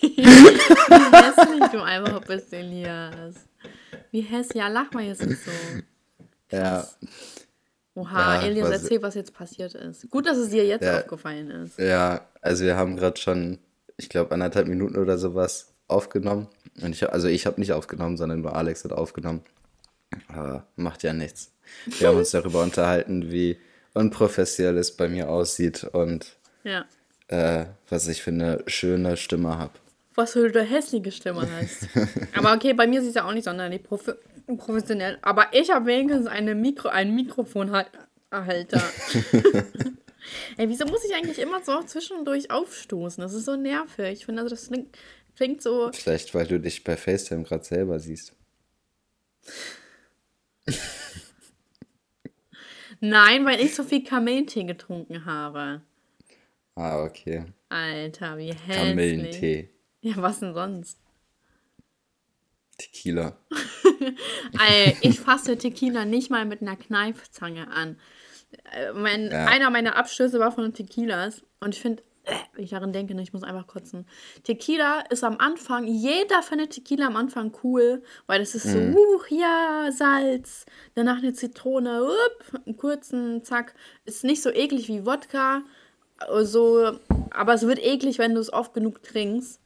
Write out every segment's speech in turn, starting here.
Wie hässlich du einfach bist, Elias. Wie hässlich. Ja, lach mal jetzt nicht so. Ja. Oha, Ja, Elias, was- erzähl, was jetzt passiert ist. Gut, dass es dir jetzt Ja. aufgefallen ist. Ja, also wir haben gerade schon, ich glaube, anderthalb Minuten oder sowas aufgenommen. Und ich, also ich habe nicht aufgenommen, sondern nur Alex hat aufgenommen. Aber macht ja nichts. Wir haben uns darüber unterhalten, wie unprofessionell es bei mir aussieht und Ja. äh, was ich für eine schöne Stimme habe. Was für eine hässliche Stimme hast. Aber okay, bei mir sieht es ja auch nicht sonderlich prof professionell. Aber ich habe wenigstens eine Mikro einen Mikrofonhalter. Ey, wieso muss ich eigentlich immer so zwischendurch aufstoßen? Das ist so nervig. Ich finde, also das klingt, klingt so. Vielleicht, weil du dich bei FaceTime gerade selber siehst. Nein, weil ich so viel Kamillentee getrunken habe. Ah, okay. Alter, wie hässlich. Kamillentee. Ja, was denn sonst? Tequila. Ey, ich fasse Tequila nicht mal mit einer Kneifzange an. Äh, Mein, Ja. Einer meiner Abstöße war von Tequilas. Und ich finde, äh, wenn ich daran denke, ne, ich muss einfach kotzen. Tequila ist am Anfang, jeder findet Tequila am Anfang cool, weil es ist so, uh, ja, Salz, danach eine Zitrone, up, einen kurzen, zack. Ist nicht so eklig wie Wodka, so, aber es wird eklig, wenn du es oft genug trinkst.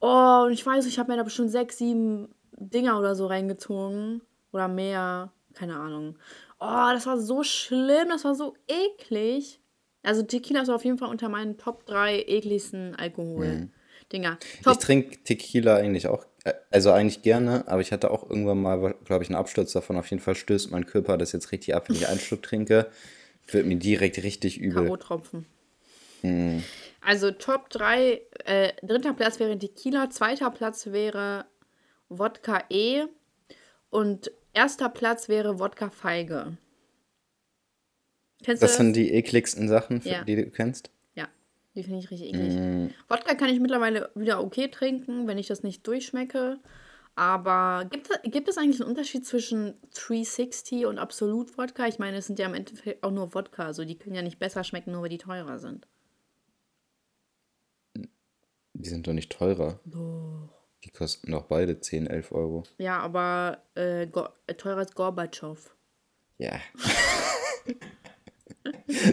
Oh, und ich weiß, ich habe mir da bestimmt sechs, sieben Dinger oder so reingezogen. Oder mehr. Keine Ahnung. Oh, das war so schlimm. Das war so eklig. Also Tequila ist auf jeden Fall unter meinen Top 3 ekligsten Alkohol-Dinger. Ich Top, trinke Tequila eigentlich auch, äh, also eigentlich gerne, aber ich hatte auch irgendwann mal, glaube ich, einen Absturz davon. Auf jeden Fall stößt mein Körper das jetzt richtig ab, wenn ich einen Schluck trinke. Wird mir direkt richtig übel. K.O.-Tropfen. Also Top 3, äh, dritter Platz wäre Tequila, zweiter Platz wäre Wodka E und erster Platz wäre Wodka Feige. Kennst Das sind die ekligsten Sachen, Ja. die du kennst? Ja, die finde ich richtig eklig. Wodka kann ich mittlerweile wieder okay trinken, wenn ich das nicht durchschmecke. Aber gibt, gibt es eigentlich einen Unterschied zwischen 360 und Absolut Wodka? Ich meine, es sind ja im Endeffekt auch nur Wodka. Also die können ja nicht besser schmecken, nur weil die teurer sind. Die sind doch nicht teurer. Die kosten doch beide 10, 11 Euro. Ja, aber äh, äh, teurer als Gorbatschow. Ja.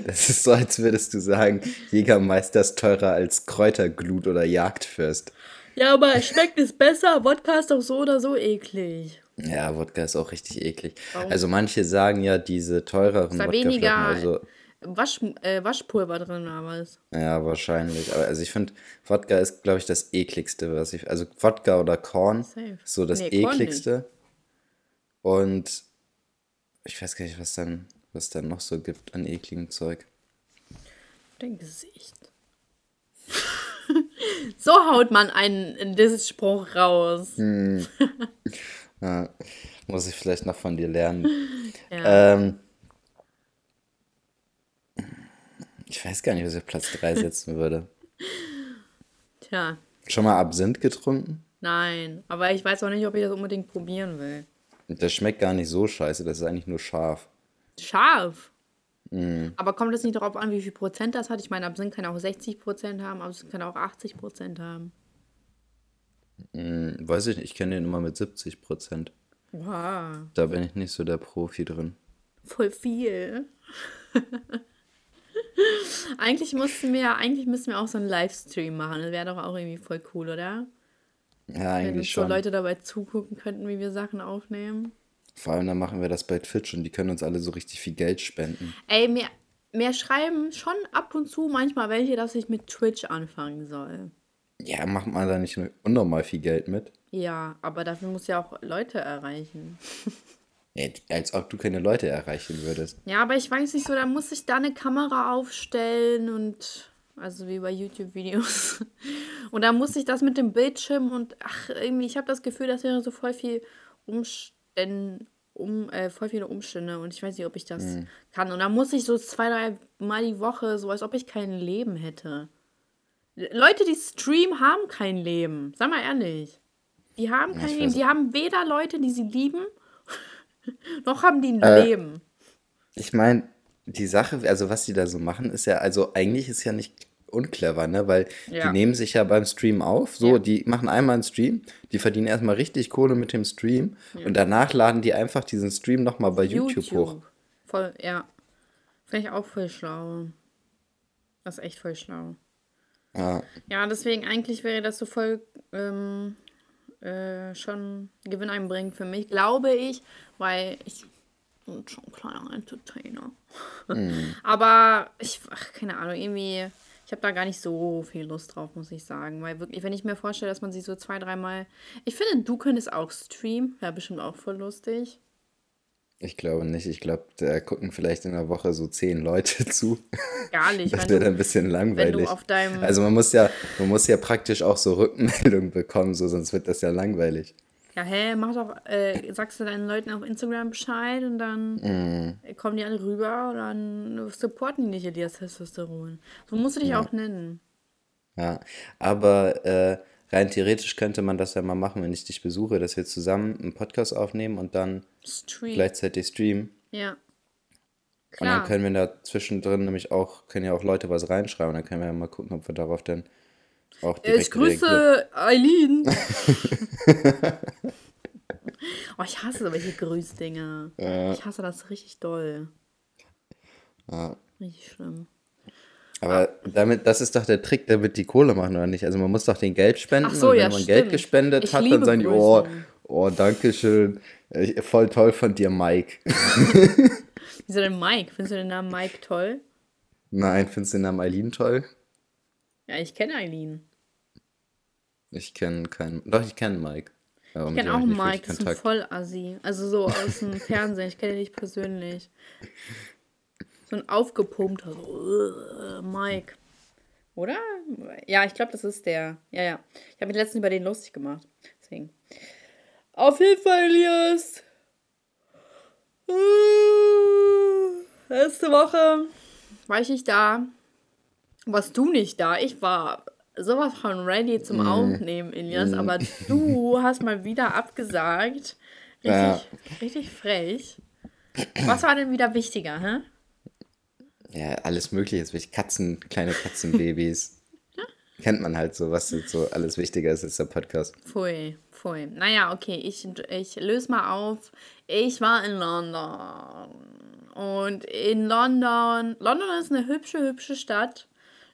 Das ist so, als würdest du sagen, Jägermeister ist teurer als Kräuterglut oder Jagdfürst. Ja, aber schmeckt es besser? Wodka ist doch so oder so eklig. Ja, Wodka ist auch richtig eklig. Warum? Also manche sagen ja, diese teureren Da Wodkaflaschen, weniger also Wasch, äh, Waschpulver drin was? ja, wahrscheinlich. Aber also ich finde, Wodka ist, glaube ich, das ekligste, was ich. Also Wodka oder Korn Safe. ist so das Nee, ekligste. Und ich weiß gar nicht, was dann, was dann noch so gibt an ekligem Zeug. Dein Gesicht. so haut man einen Diss-Spruch raus. Ja, muss ich vielleicht noch von dir lernen. Ja. Ähm, ich weiß gar nicht, was ich auf Platz 3 setzen würde. Tja, Schon mal Absinth getrunken? nein. Aber ich weiß auch nicht, ob ich das unbedingt probieren will. Das schmeckt gar nicht so scheiße, das ist eigentlich nur scharf. Scharf. Mm. Aber kommt es nicht darauf an, wie viel Prozent das hat? Ich meine, Absinth kann auch 60 Prozent haben, aber es kann auch 80 Prozent haben. Hm, weiß ich nicht, ich kenne den immer mit 70 Prozent. Wow, Da bin ich nicht so der Profi drin. voll viel. eigentlich mussten wir, eigentlich müssten wir auch so einen Livestream machen. Das wäre doch auch irgendwie voll cool, oder? Ja, Wenn eigentlich so schon. Leute dabei zugucken könnten, wie wir Sachen aufnehmen. Vor allem dann machen wir das bei Twitch und die können uns alle so richtig viel Geld spenden. Ey, mir, mir schreiben schon ab und zu manchmal welche, dass ich mit Twitch anfangen soll. Ja, macht man da nicht unnormal viel Geld mit? Ja, aber dafür muss ja auch Leute erreichen. Ja, als ob du keine Leute erreichen würdest. Ja, aber ich weiß nicht so, da muss ich da eine Kamera aufstellen und also wie bei YouTube-Videos. Und da muss ich das mit dem Bildschirm und ach, irgendwie, ich habe das Gefühl, das wäre so voll viel Umstände, um, äh, voll viele Umstände und ich weiß nicht, ob ich das kann. Und da muss ich so zwei, drei Mal die Woche, so als ob ich kein Leben hätte. Leute, die streamen, haben kein Leben. Sag mal ehrlich. Die haben kein ich Leben. Die haben weder Leute, die sie lieben, noch haben die ein Äh, Leben. Ich meine, die Sache, also was die da so machen, ist ja, also eigentlich ist ja nicht unclever, ne? Weil Ja. die nehmen sich ja beim Stream auf, so, Ja. die machen einmal einen Stream, die verdienen erstmal richtig Kohle mit dem Stream und danach laden die einfach diesen Stream nochmal bei YouTube, hoch. Voll, ja. Finde ich auch voll schlau. Das ist echt voll schlau. Ja, Ja, deswegen eigentlich wäre das so voll ähm, äh, schon Gewinn einbringend für mich, glaube ich, weil ich bin schon ein kleiner Entertainer. Aber ich, ach, keine Ahnung, irgendwie, ich habe da gar nicht so viel Lust drauf, muss ich sagen. Weil wirklich, wenn ich mir vorstelle, dass man sich so zwei, dreimal. Ich finde, du könntest auch streamen, wäre bestimmt auch voll lustig. Ich glaube nicht. Ich glaube, da gucken vielleicht in der Woche so zehn Leute zu. Gar nicht. Das wenn wäre dann ein bisschen langweilig. also man muss ja, man muss ja praktisch auch so Rückmeldungen bekommen, so sonst wird das ja langweilig. Ja, hä, mach doch, äh, sagst du deinen Leuten auf Instagram Bescheid und dann Mhm. kommen die alle rüber und dann supporten die dir das Testosteron. So musst du dich auch nennen. Ja, aber äh, rein theoretisch könnte man das ja mal machen, wenn ich dich besuche, dass wir zusammen einen Podcast aufnehmen und dann Street. gleichzeitig streamen. Ja. Und dann Klar. können wir da zwischendrin nämlich auch, können ja auch Leute was reinschreiben. Dann können wir ja mal gucken, ob wir darauf dann auch direkt Ich grüße Eileen. oh, ich hasse solche Grüßdinger. Ich hasse das richtig doll. Ja. Richtig schlimm. Aber damit, das ist doch der Trick, damit die Kohle machen, oder nicht? Also man muss doch den Geld spenden so, und wenn ja, man Geld stimmt. gespendet Ich hat, dann sagen die, oh, oh, danke schön. Voll toll von dir, Mike. Wieso denn Mike? Findest du den Namen Mike toll? Nein, findest du den Namen Eileen toll? Ja, ich kenne Eileen. Ich kenne keinen. Doch, ich kenne Mike. Aber Ich kenne auch Mike, das ist ein. Vollassi. Also so aus dem Fernsehen. Ich kenne ihn nicht persönlich. So ein aufgepumpter so, äh, Mike. Oder? Ja, ich glaube, das ist der. Ja, ja. Ich habe mich letztens über den lustig gemacht. Deswegen. Auf jeden Fall, Elias. Äh, Letzte Woche war ich nicht da. Warst du nicht da? Ich war sowas von ready zum Mm. Aufnehmen, Elias. Aber du hast mal wieder abgesagt. Richtig, Ja. richtig frech. Was war denn wieder wichtiger, hä? Ja, alles Mögliche. Jetzt wirklich Katzen, kleine Katzenbabys. Kennt man halt so, was so alles wichtiger ist als der Podcast. Pfui, pfui. Naja, okay, ich, ich löse mal auf. Ich war in London. Und in London, London ist eine hübsche, hübsche Stadt.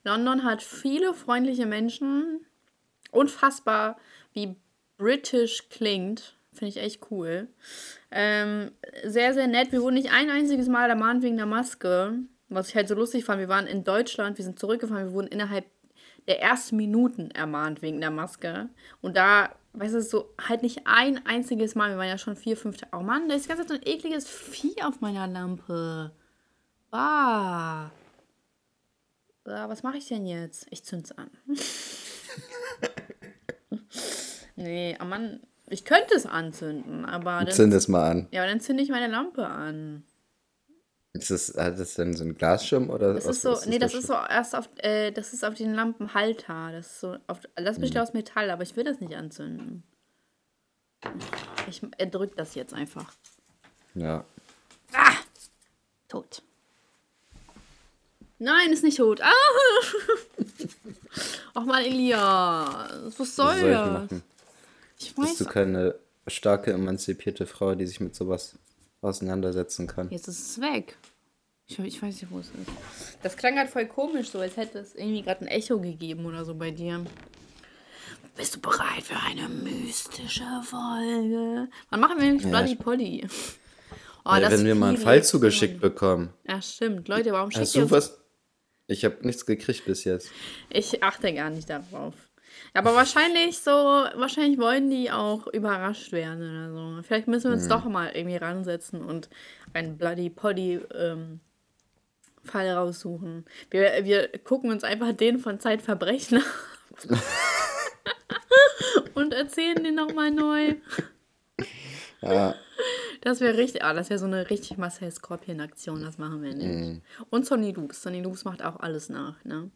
London hat viele freundliche Menschen. Unfassbar, wie british klingt. Finde ich echt cool. Ähm, sehr, sehr nett. Wir wurden nicht ein einziges Mal ermahnt wegen der Maske. Was ich halt so lustig fand. Wir waren in Deutschland, wir sind zurückgefahren, wir wurden innerhalb der ersten Minuten ermahnt wegen der Maske. Und da, weißt du, so halt nicht ein einziges Mal. Wir waren ja schon vier, fünf Tage. Oh Mann, da ist Zeit so ein ekliges Vieh auf meiner Lampe. Ah. Ah, was mache ich denn jetzt? Ich zünd's an. nee, oh Mann, ich könnte es anzünden, aber dann, Zünd es mal an. ja, aber dann zünde ich meine Lampe an. Ist das, hat das denn so ein Glasschirm oder Das was- ist so, was nee, das ist so erst auf, äh, das ist auf den Lampenhalter. Das ist so, auf, das besteht Hm. aus Metall, aber ich will das nicht anzünden. Ich erdrück das jetzt einfach. Ja. Tot. Nein, ist nicht tot. Ah! Ach mal, Elias, was soll, Was soll ich das? Ich Bist weiß. du keine starke, emanzipierte Frau, die sich mit sowas auseinandersetzen kann? Jetzt ist es weg. Ich, ich weiß nicht, wo es ist. Das klang halt voll komisch, so als hätte es irgendwie gerade ein Echo gegeben oder so bei dir. Bist du bereit für eine mystische Folge? Wann machen wir nämlich Ja, Bloody Polly? Oh, Ja, das wenn wir mal einen Fall zugeschickt bekommen. Ja, stimmt. Leute, warum schickt Hast du was? Ich habe nichts gekriegt bis jetzt. Ich achte gar nicht darauf. Aber wahrscheinlich so, wahrscheinlich wollen die auch überrascht werden oder so. Vielleicht müssen wir uns doch mal irgendwie ransetzen und einen Bloody Poddy ähm, Fall raussuchen. Wir, wir gucken uns einfach den von Zeitverbrechen an und erzählen den nochmal neu. Ja, Das wäre richtig, ah, das wäre so eine richtig Marcel Scorpion-Aktion, das machen wir nicht. Und Sonny Loops. Sonny Loops macht auch alles nach, ne?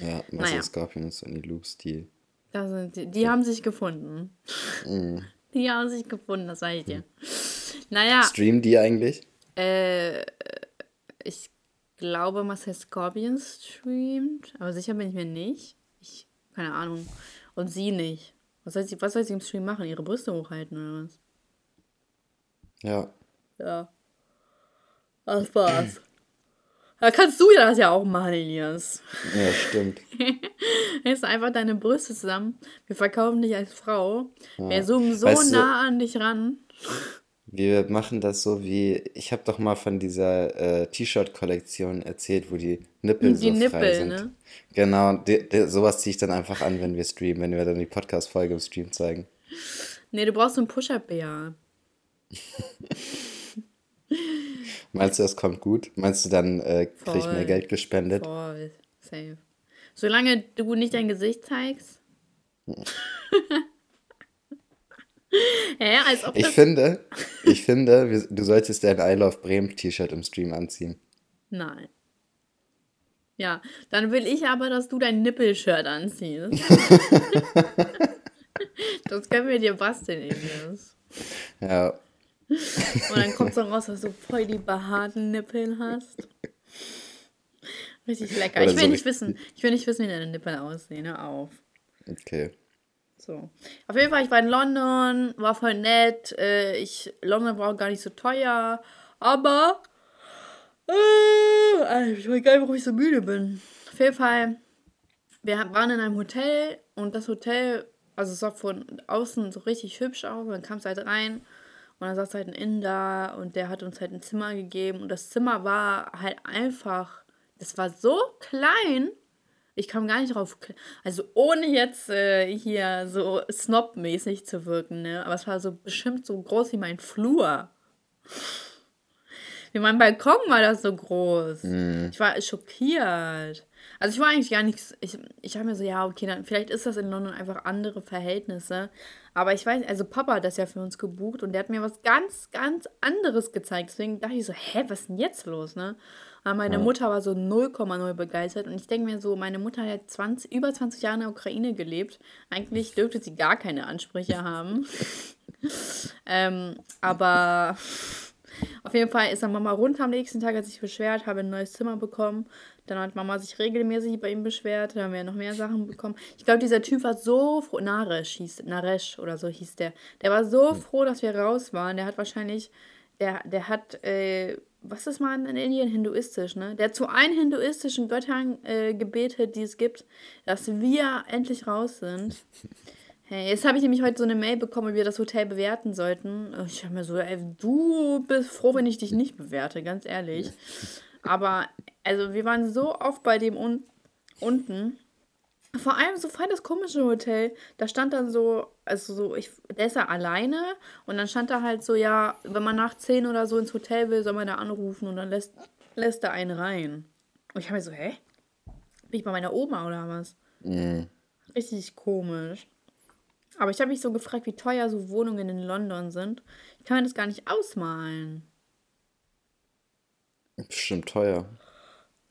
Ja, Marcel Naja. Scorpion und Sonny Loops, die. Sind die, die haben sich gefunden. Die haben sich gefunden, das sage ich dir. Naja, Streamen die eigentlich? äh, ich glaube, Marcel Scorpion streamt, aber sicher bin ich mir nicht. Ich, keine Ahnung. Und sie nicht. Was soll sie, was soll sie im Stream machen? Ihre Brüste hochhalten oder was? Ja. Ja. Das war's. Da kannst du das ja auch machen, Elias. Ja, stimmt. Hältst einfach deine Brüste zusammen. Wir verkaufen dich als Frau. Ja. Wir zoomen so Weißt du- nah an dich ran. Wir machen das so wie, ich habe doch mal von dieser äh, T-Shirt-Kollektion erzählt, wo die Nippel Die so frei Nippel, sind. ne? Genau, die, die, sowas ziehe ich dann einfach an, wenn wir streamen, wenn wir dann die Podcast-Folge im Stream zeigen. Nee, du brauchst so einen Push-Up-BH. Meinst du, das kommt gut? Meinst du, dann äh, krieg ich mehr. Geld gespendet? Voll. Safe. Solange du nicht dein Gesicht zeigst. ja, als ob Ich das... finde, ich finde, du solltest dein I Love Bremen T-Shirt im Stream anziehen. Nein. Ja, dann will ich aber, dass du dein Nippelshirt anziehst. das können wir dir basteln, Elias. Ja, Und dann kommt so raus, dass du voll die behaarten Nippel hast. Richtig lecker. Oder Ich will so nicht wissen, ich will nicht wissen, wie deine Nippel aussehen. Hör auf. okay. So. Auf jeden Fall, ich war in London, war voll nett. Äh, ich, London war auch gar nicht so teuer. Aber. Äh, ich weiß gar nicht, warum ich so müde bin. Auf jeden Fall, wir waren in einem Hotel und das Hotel, also es sah von außen so richtig hübsch aus. Dann kam es halt rein und dann saß halt ein Inder und der hat uns halt ein Zimmer gegeben. Und das Zimmer war halt einfach, das war so klein. Ich kam gar nicht drauf. Also ohne jetzt äh, hier so snob-mäßig zu wirken, ne? Aber es war so bestimmt so groß wie mein Flur. Wie mein Balkon war das so groß. Ich war schockiert. Also ich war eigentlich gar nicht. Ich, ich habe mir so, ja, okay, dann vielleicht ist das in London einfach andere Verhältnisse. Aber ich weiß, also Papa hat das ja für uns gebucht und der hat mir was ganz, ganz anderes gezeigt. Deswegen dachte ich so, hä, was ist denn jetzt los, ne? Aber meine Mutter war so 0,0 begeistert und ich denke mir so, meine Mutter hat ja 20, über 20 Jahre in der Ukraine gelebt. Eigentlich dürfte sie gar keine Ansprüche haben. ähm, aber auf jeden Fall ist dann Mama runter am nächsten Tag, hat sich beschwert, habe ein neues Zimmer bekommen. Dann hat Mama sich regelmäßig bei ihm beschwert, dann haben wir noch mehr Sachen bekommen. Ich glaube, dieser Typ war so froh, Naresh hieß, Naresh oder so hieß der. Der war so froh, dass wir raus waren. Der hat wahrscheinlich, der, der hat, äh, was ist mal in Indien hinduistisch, ne? Der hat zu allen hinduistischen Göttern äh, gebetet, die es gibt, dass wir endlich raus sind. Hey, jetzt habe ich nämlich heute so eine Mail bekommen, wie wir das Hotel bewerten sollten. Ich habe mir so, ey, du bist froh, wenn ich dich nicht bewerte, ganz ehrlich. Aber, also, wir waren so oft bei dem un unten. Vor allem so voll das komische Hotel. Da stand dann so, also so, ich, der ist ja alleine. Und dann stand da halt so, ja, wenn man nach 10 oder so ins Hotel will, soll man da anrufen und dann lässt, lässt er einen rein. Und ich habe mir so, hä? Bin ich bei meiner Oma oder was? Richtig komisch. Aber ich habe mich so gefragt, wie teuer so Wohnungen in London sind. Ich kann mir das gar nicht ausmalen. Bestimmt teuer.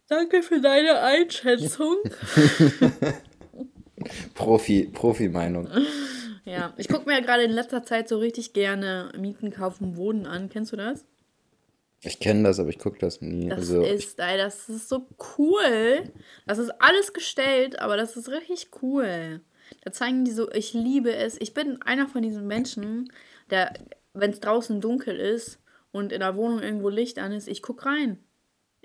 Danke für deine Einschätzung. Profi, Profi-Meinung. ja, ich gucke mir ja gerade in letzter Zeit so richtig gerne Mieten, Kaufen, Wohnen an. Kennst du das? Ich kenne das, aber ich gucke das nie. Das also, ist, ey, das ist so cool. Das ist alles gestellt, aber das ist richtig cool. Da zeigen die so, ich liebe es. Ich bin einer von diesen Menschen, der, wenn es draußen dunkel ist und in der Wohnung irgendwo Licht an ist, ich guck rein.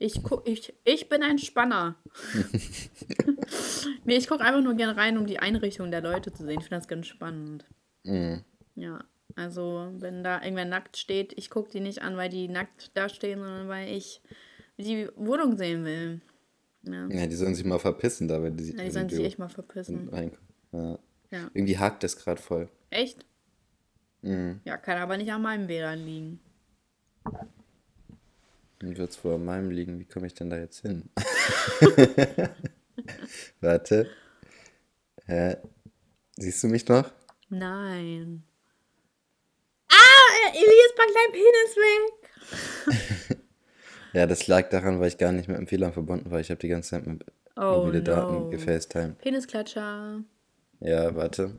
Ich, ich, ich bin ein Spanner. nee, ich gucke einfach nur gerne rein, um die Einrichtung der Leute zu sehen. Ich finde das ganz spannend. Mhm. Ja, also wenn da irgendwer nackt steht, ich gucke die nicht an, weil die nackt da stehen, sondern weil ich die Wohnung sehen will. Ja, ja, die sollen sich mal verpissen, da wenn die, ja die sollen sich echt mal verpissen. Ja. Ja. Irgendwie hakt das gerade voll. Echt? Mhm. Ja, kann aber nicht an meinem WLAN liegen. Dann wird es wohl an meinem liegen. Wie komme ich denn da jetzt hin? Warte. Hä? Siehst du mich noch? Nein. Ah, Elias packt dein Penis weg. Ja, das lag daran, weil ich gar nicht mit dem WLAN verbunden war. Ich habe die ganze Zeit mit Oh mobile no. Daten gefacetimed. Penisklatscher. Ja, warte.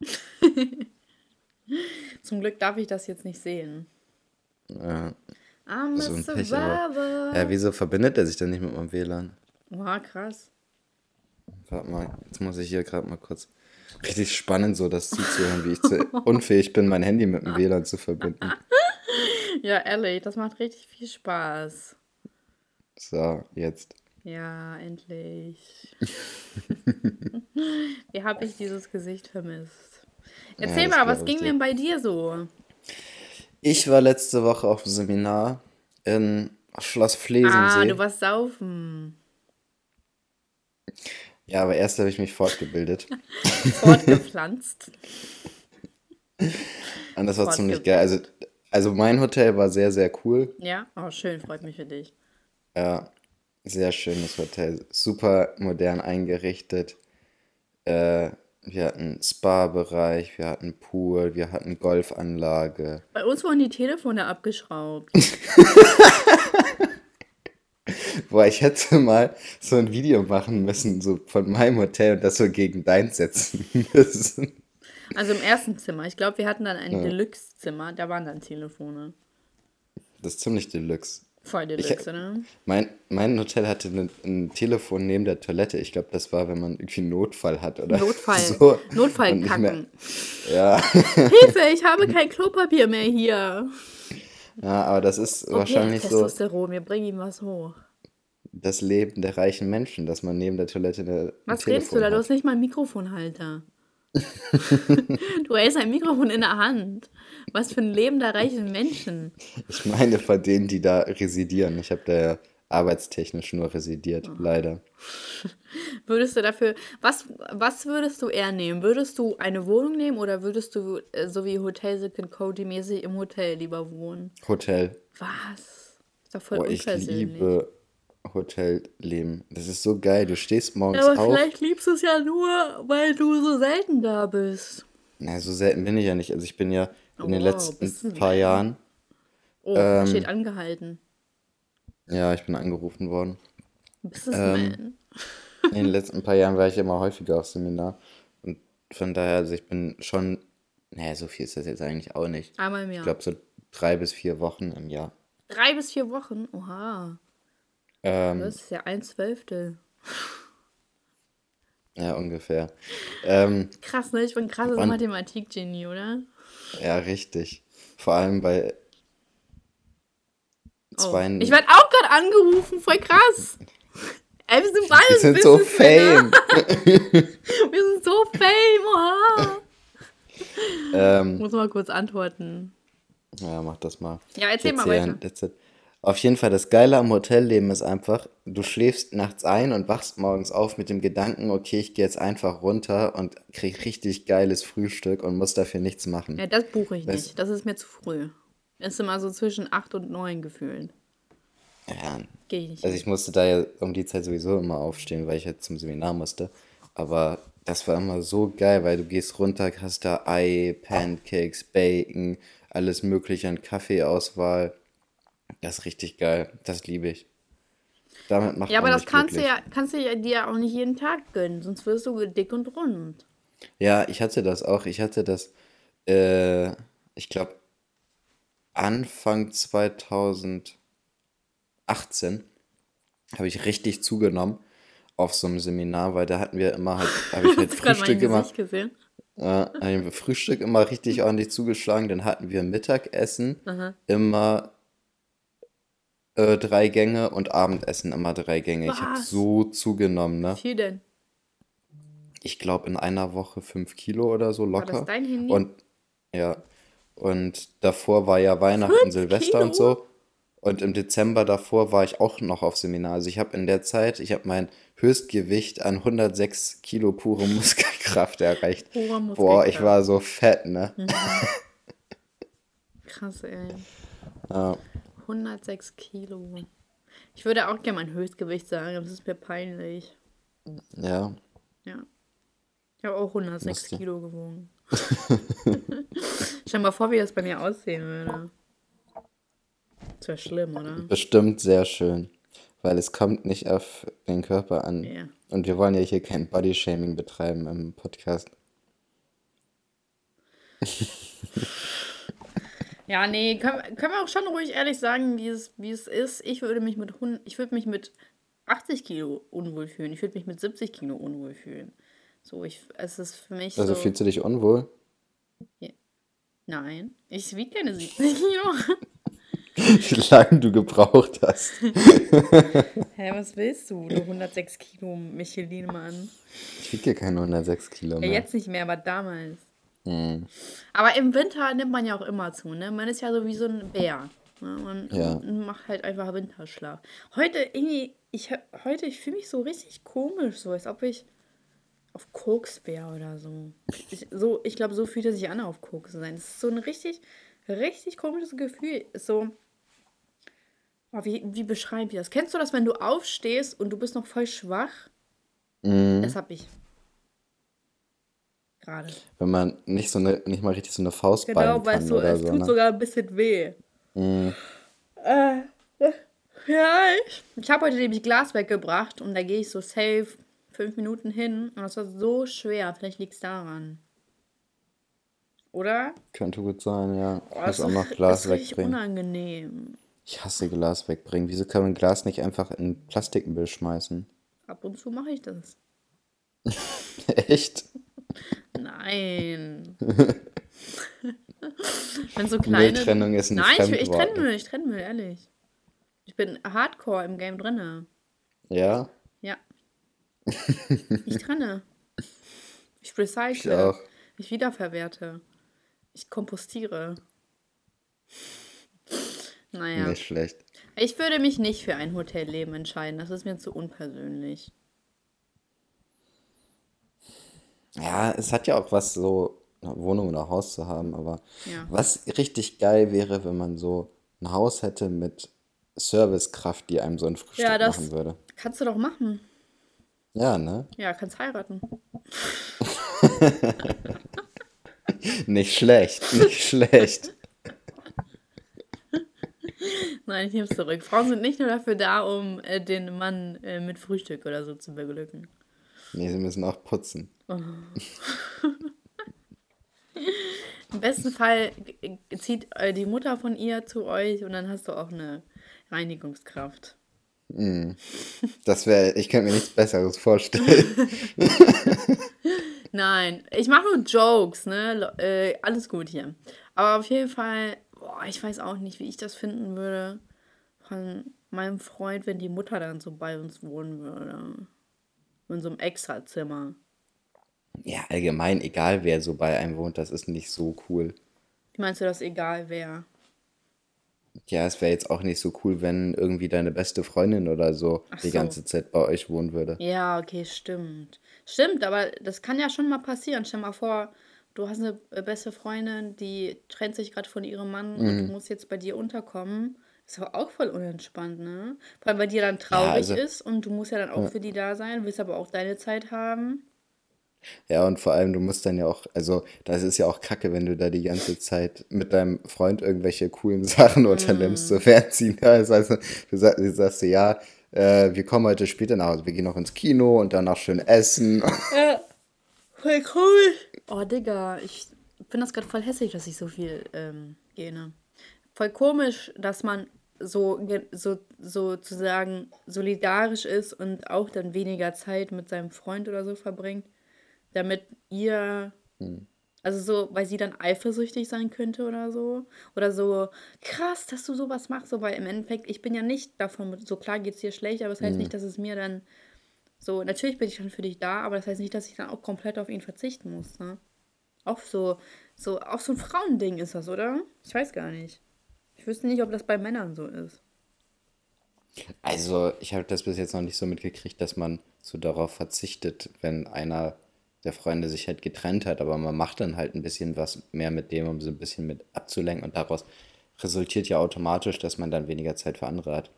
Zum Glück darf ich das jetzt nicht sehen. Ja. I'm So ein Pech, aber. Ja, wieso verbindet er sich denn nicht mit meinem WLAN? Wow, krass. Warte mal, jetzt muss ich hier gerade mal kurz. Richtig spannend, so das zuzuhören, wie ich zu unfähig bin, mein Handy mit dem WLAN zu verbinden. Ja, ehrlich, das macht richtig viel Spaß. So, jetzt. Ja, endlich. Wie habe ich dieses Gesicht vermisst? Erzähl das mal, was ich ging dir. denn bei dir so? Ich war letzte Woche auf einem Seminar in Schloss Ah, Flesensee. du warst saufen. ja, aber erst habe ich mich fortgebildet. Fortgepflanzt. Und das war ziemlich geil. Also, also mein Hotel war sehr, sehr cool. Ja? Oh, schön, freut mich für dich. Ja, sehr schönes Hotel. Super modern eingerichtet. Äh, wir hatten Spa-Bereich, wir hatten Pool, wir hatten Golfanlage. Bei uns wurden die Telefone abgeschraubt. Boah, ich hätte mal so ein Video machen müssen, so von meinem Hotel und das so gegen deins setzen müssen. Also im ersten Zimmer. Ich glaube, wir hatten dann ein Deluxe-Zimmer. Da waren dann Telefone. Das ist ziemlich deluxe. Voll Deluxe, oder? Mein, mein Hotel hatte ein, ein Telefon neben der Toilette. Ich glaube, das war, wenn man irgendwie einen Notfall hat oder Notfall. so. Notfallkacken. mehr- Ja. Hilfe, ich habe kein Klopapier mehr hier. ja, aber das ist Okay, wahrscheinlich so Testosteron, wir bringen ihm was hoch. das Leben der reichen Menschen, dass man neben der Toilette eine, ein Was Telefon redest du da? Du hast nicht mal einen Mikrofonhalter. du hältst ein Mikrofon in der Hand. Was für ein Leben der reichen Menschen. Ich meine von denen, die da residieren. Ich habe da ja arbeitstechnisch nur residiert, leider. Würdest du dafür, was, was würdest du eher nehmen? Würdest du eine Wohnung nehmen oder würdest du, äh, so wie Hotel Sick and Cody mäßig, im Hotel lieber wohnen? Hotel. Was? Ist doch voll Boah, ich liebe Hotelleben. Das ist so geil. Du stehst morgens Ja, aber auf. vielleicht liebst du es ja nur, weil du so selten da bist. Na, so selten bin ich ja nicht. Also ich bin ja in den Oh, letzten bist du paar? Jahren, Oh, Ähm, steht angehalten. ja, ich bin angerufen worden. Ähm, In den letzten paar Jahren war ich immer häufiger auf Seminar. Und von daher, also ich bin schon, naja, so viel ist das jetzt eigentlich auch nicht. Einmal im Ich Jahr. glaube so drei bis vier Wochen im Jahr. Drei bis vier Wochen? Oha. Ähm, Das ist ja ein Zwölftel. Ja, ungefähr. Ähm, Krass, ne? Ich bin ein krasses Mathematik-Genie, oder? ja, richtig. Vor allem bei Oh. Ich werde auch gerade angerufen, voll krass. Ey, wir sind beide Wir sind so fame. Wir sind so fame, oha. ähm, Muss mal kurz antworten. ja, mach das mal. Ja, erzähl mal Erzähl, weiter. that's it. Auf jeden Fall, das Geile am Hotelleben ist einfach, du schläfst nachts ein und wachst morgens auf mit dem Gedanken, okay, ich gehe jetzt einfach runter und krieg richtig geiles Frühstück und muss dafür nichts machen. Ja, das buche ich Weißt- nicht. Das ist mir zu früh. Das ist immer so zwischen acht und neun gefühlt. Ja, Gehe ich nicht. also ich musste da ja um die Zeit sowieso immer aufstehen, weil ich jetzt zum Seminar musste. Aber das war immer so geil, weil du gehst runter, hast da Ei, Pancakes, Bacon, alles mögliche an Kaffeeauswahl. Das ist richtig geil. Das liebe ich. Damit macht ja, aber das kannst du, ja, kannst du ja dir auch nicht jeden Tag gönnen, sonst wirst du dick und rund. Ja, ich hatte das auch. Ich hatte das, äh, ich glaube, Anfang 2018 habe ich richtig zugenommen auf so einem Seminar, weil da hatten wir immer halt, habe ich halt Frühstück Gesicht gesehen? äh, Frühstück immer richtig ordentlich zugeschlagen. Dann hatten wir Mittagessen immer äh, drei Gänge und Abendessen immer drei Gänge. Ich habe Was? so zugenommen, ne? Wie viel denn? Ich glaube in einer Woche fünf Kilo oder so War locker. das dein Handy? Und ja, und davor war ja Weihnachten, Fünf Silvester und Kilo? so. Und im Dezember davor war ich auch noch auf Seminar. Also ich habe in der Zeit, ich habe mein Höchstgewicht an 106 Kilo pure Muskelkraft erreicht. Pure Boah, ich Muskelkraft. war so fett, ne? Krass, ey. Ja, 106 Kilo. Ich würde auch gerne mein Höchstgewicht sagen, aber das ist mir peinlich. ja. Ja. Ich habe auch 106 Musst du. Kilo gewogen. Stell mal vor, wie das bei mir aussehen würde. Das wäre schlimm, oder? Bestimmt sehr schön. Weil es kommt nicht auf den Körper an. Ja. Und wir wollen ja hier kein Bodyshaming betreiben im Podcast. Ja, nee, können, können wir auch schon ruhig ehrlich sagen, wie es, wie es ist. Ich würde mich mit 100, ich würde mich mit 80 Kilo unwohl fühlen. Ich würde mich mit 70 Kilo unwohl fühlen. So, ich, es ist für mich Also so. fühlst du dich unwohl? Ja. Nein, ich wiege keine 70 Kilo. Wie lange du gebraucht hast. Hä, was willst du? Du 106 Kilo Michelin-Mann. Ich wiege ja keine 106 Kilo Ja, mehr. jetzt nicht mehr, aber damals. Hm. Aber im Winter nimmt man ja auch immer zu, ne? Man ist ja so wie so ein Bär. Ne? Man Ja. macht halt einfach Winterschlaf. Heute irgendwie, ich heute, ich fühle mich so richtig komisch, so als ob ich auf Koks wäre oder so. Ich, so, ich glaube, so fühlt es sich an, auf Koks zu sein. Es ist so ein richtig, richtig komisches Gefühl. Ist so. Oh, wie, wie beschreibe ich das? Kennst du das, wenn du aufstehst und du bist noch voll schwach? Mhm. Das hab ich. Gerade. Wenn man nicht so eine, nicht mal richtig so eine Faust Genau, ballen kann weißt du, oder es so. tut Ne? sogar ein bisschen weh. Mhm. Äh, ja, ich, ich habe heute nämlich Glas weggebracht und da gehe ich so safe fünf Minuten hin und das war so schwer. Vielleicht liegt es daran. Oder? Könnte gut sein, ja. Ich Oh, muss das auch ist, noch Glas ist richtig wegbringen. unangenehm. Ich hasse Glas wegbringen. Wieso kann man Glas nicht einfach in Plastikmüll schmeißen? Ab und zu mache ich das. Echt? Nein. Wenn so kleine. Mülltrennung ist ein Nein, ich, ich trenne Müll, ich trenne Müll, ehrlich. Ich bin hardcore im Game drinne. Ja, Ja. Ich trenne. Ich recycle. ich auch. Ich wiederverwerte. Ich kompostiere. Naja. Nicht schlecht. Ich würde mich nicht für ein Hotelleben entscheiden. Das ist mir zu unpersönlich. Ja, es hat ja auch was, so eine Wohnung oder Haus zu haben, aber Ja. was richtig geil wäre, wenn man so ein Haus hätte mit Servicekraft, die einem so ein Frühstück Ja, das machen würde. kannst du doch machen. Ja, ne? Ja, kannst heiraten. Nicht schlecht, nicht schlecht. Nein, ich nehme es zurück. Frauen sind nicht nur dafür da, um äh, den Mann äh, mit Frühstück oder so zu beglücken. Nee, sie müssen auch putzen. Im besten Fall zieht äh, die Mutter von ihr zu euch und dann hast du auch eine Reinigungskraft. Das wäre, ich könnte mir nichts Besseres vorstellen. Nein, ich mache nur Jokes, ne? Äh, alles gut hier. Aber auf jeden Fall, boah, ich weiß auch nicht, wie ich das finden würde von meinem Freund, wenn die Mutter dann so bei uns wohnen würde. In so einem Extrazimmer. Ja, allgemein, egal wer so bei einem wohnt, das ist nicht so cool. Meinst du das, egal wer? Ja, es wäre jetzt auch nicht so cool, wenn irgendwie deine beste Freundin oder so Ach die so. ganze Zeit bei euch wohnen würde. Ja, okay, stimmt. Stimmt, aber das kann ja schon mal passieren. Stell mal vor, du hast eine beste Freundin, die trennt sich gerade von ihrem Mann und Mhm. muss jetzt bei dir unterkommen. Ist aber auch voll unentspannt, ne? Vor allem, weil dir dann traurig also- ist und du musst ja dann auch für die da sein, willst aber auch deine Zeit haben. Ja, und vor allem, du musst dann ja auch, also das ist ja auch kacke, wenn du da die ganze Zeit mit deinem Freund irgendwelche coolen Sachen unternimmst, so fernziehen. Ja, das heißt, du sagst, du sagst ja, äh, wir kommen heute später nach Hause, wir gehen noch ins Kino und danach schön essen. Ja, voll cool. Oh, Digga, ich finde das gerade voll hässlich, dass ich so viel ähm, gähne. Voll komisch, dass man so, so sozusagen solidarisch ist und auch dann weniger Zeit mit seinem Freund oder so verbringt, damit ihr, also so, weil sie dann eifersüchtig sein könnte oder so. Oder so, krass, dass du sowas machst, so, weil im Endeffekt, ich bin ja nicht davon, so klar geht es dir schlecht, aber das heißt nicht, dass es mir dann so, natürlich bin ich dann für dich da, aber das heißt nicht, dass ich dann auch komplett auf ihn verzichten muss, ne? Auch so, so, auch so ein Frauending ist das, oder? Ich weiß gar nicht. Ich wüsste nicht, ob das bei Männern so ist. Also, ich habe das bis jetzt noch nicht so mitgekriegt, dass man so darauf verzichtet, wenn einer der Freunde sich halt getrennt hat, aber man macht dann halt ein bisschen was mehr mit dem, um so ein bisschen mit abzulenken und daraus resultiert ja automatisch, dass man dann weniger Zeit für andere hat.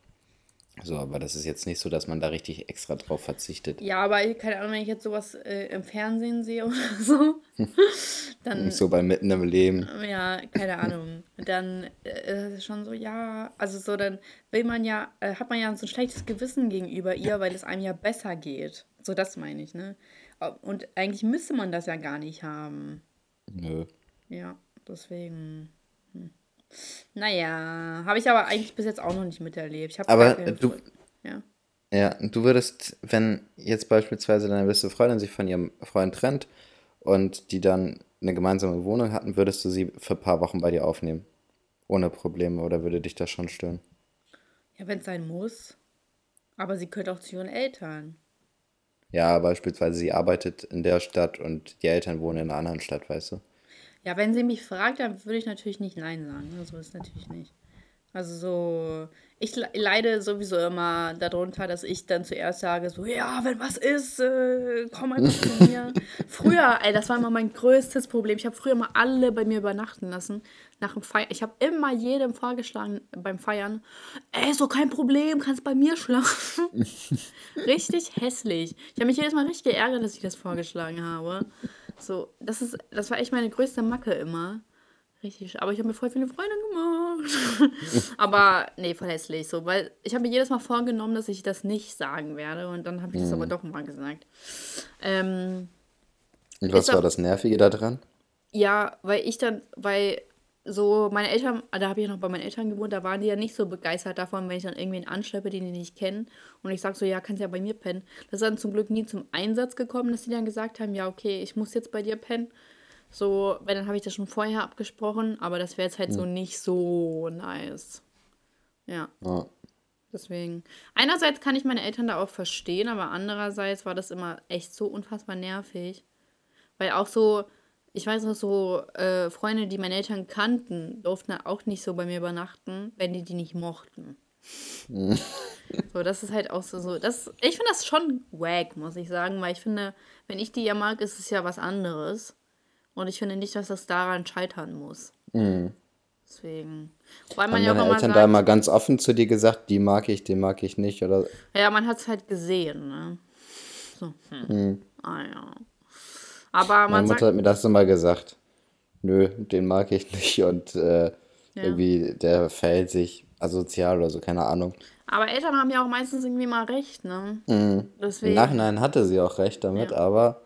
So, aber das ist jetzt nicht so, dass man da richtig extra drauf verzichtet. Ja, aber ich- keine Ahnung, wenn ich jetzt sowas äh, im Fernsehen sehe oder so, dann, So bei mitten im Leben. ja, keine Ahnung, dann äh, ist es schon so, ja, also so, dann will man ja, äh, hat man ja so ein schlechtes Gewissen gegenüber ihr, weil es einem ja besser geht. So, das meine ich, ne? Und eigentlich müsste man das ja gar nicht haben. Nö. Ja, deswegen. Hm. Naja, habe ich aber eigentlich bis jetzt auch noch nicht miterlebt. Ich Aber du, Ja. ja, du würdest, wenn jetzt beispielsweise deine beste Freundin sich von ihrem Freund trennt und die dann eine gemeinsame Wohnung hatten, würdest du sie für ein paar Wochen bei dir aufnehmen? Ohne Probleme oder würde dich das schon stören? Ja, wenn es sein muss. Aber sie könnte auch zu ihren Eltern. Ja, beispielsweise sie arbeitet in der Stadt und die Eltern wohnen in einer anderen Stadt, weißt du? Ja, wenn sie mich fragt, dann würde ich natürlich nicht Nein sagen. Also ist natürlich nicht. Also so, ich le- leide sowieso immer darunter, dass ich dann zuerst sage, so, ja, wenn was ist, äh, komm einfach zu mir. Früher, ey, das war immer mein größtes Problem. Ich habe früher mal alle bei mir übernachten lassen. Nach dem Feiern. Ich habe immer jedem vorgeschlagen beim Feiern, ey, so kein Problem, kannst bei mir schlafen. richtig hässlich. Ich habe mich jedes Mal richtig geärgert, dass ich das vorgeschlagen habe. So, das ist, das war echt meine größte Macke immer. Richtig, aber ich habe mir voll viele Freunde gemacht. aber nee, voll hässlich. So, weil ich habe mir jedes Mal vorgenommen, dass ich das nicht sagen werde und dann habe ich das aber doch mal gesagt. Ähm, Und was war das Nervige daran? ja, weil ich dann, weil so meine Eltern, da habe ich ja noch bei meinen Eltern gewohnt, da waren die ja nicht so begeistert davon, wenn ich dann irgendwen anschleppe, den die nicht kennen. Und ich sage so, ja, kannst ja bei mir pennen. Das ist dann zum Glück nie zum Einsatz gekommen, dass die dann gesagt haben, ja, okay, ich muss jetzt bei dir pennen. So, weil dann habe ich das schon vorher abgesprochen, aber das wäre jetzt halt so nicht so nice. Ja, Ja. deswegen. Einerseits kann ich meine Eltern da auch verstehen, aber andererseits war das immer echt so unfassbar nervig. Weil auch so, ich weiß noch so, äh, Freunde, die meine Eltern kannten, durften auch nicht so bei mir übernachten, wenn die die nicht mochten. so, das ist halt auch so, so das, ich finde das schon wack, muss ich sagen, weil ich finde, wenn ich die ja mag, ist es ja was anderes. Und ich finde nicht, dass das daran scheitern muss. Deswegen. Weil man Haben ja auch Eltern sagt, da immer ganz offen zu dir gesagt, die mag ich, den mag ich nicht oder Ja, man hat es halt gesehen, ne? So, hm. Ah ja. Aber Meine man Mutter sagt, hat mir das immer gesagt. Nö, den mag ich nicht und äh, Ja. irgendwie der verhält sich asozial oder so, keine Ahnung. aber Eltern haben ja auch meistens irgendwie mal recht, ne? Im Deswegen. Nachhinein hatte sie auch recht damit, Ja. aber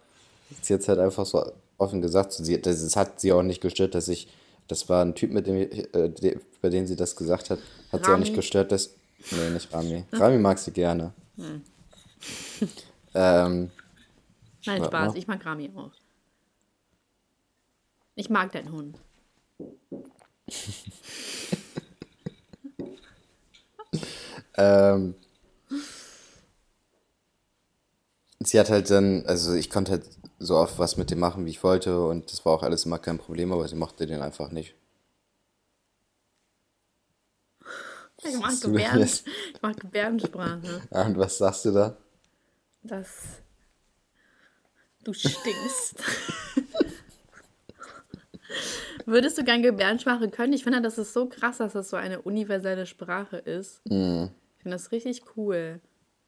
hat es halt einfach so offen gesagt. Sie, das, das hat sie auch nicht gestört, dass ich, das war ein Typ, mit dem äh, de, bei dem sie das gesagt hat, hat sie auch nicht Rami? gestört, dass, nee, nicht Rami. Rami mag sie gerne. Hm. ähm, Nein, Spaß, mal. ich mag Rami auch. Ich mag deinen Hund. Ähm, sie hat halt dann, also ich konnte halt so oft was mit dem machen, wie ich wollte und das war auch alles immer kein Problem, aber sie mochte den einfach nicht. Ich mag, Gebärden, ich mag Gebärdensprache. Ah, Und was sagst du da? Das. Du stinkst. Würdest du gern Gebärdensprache können? Ich finde, das ist so krass, dass das so eine universelle Sprache ist. Ich finde das richtig cool.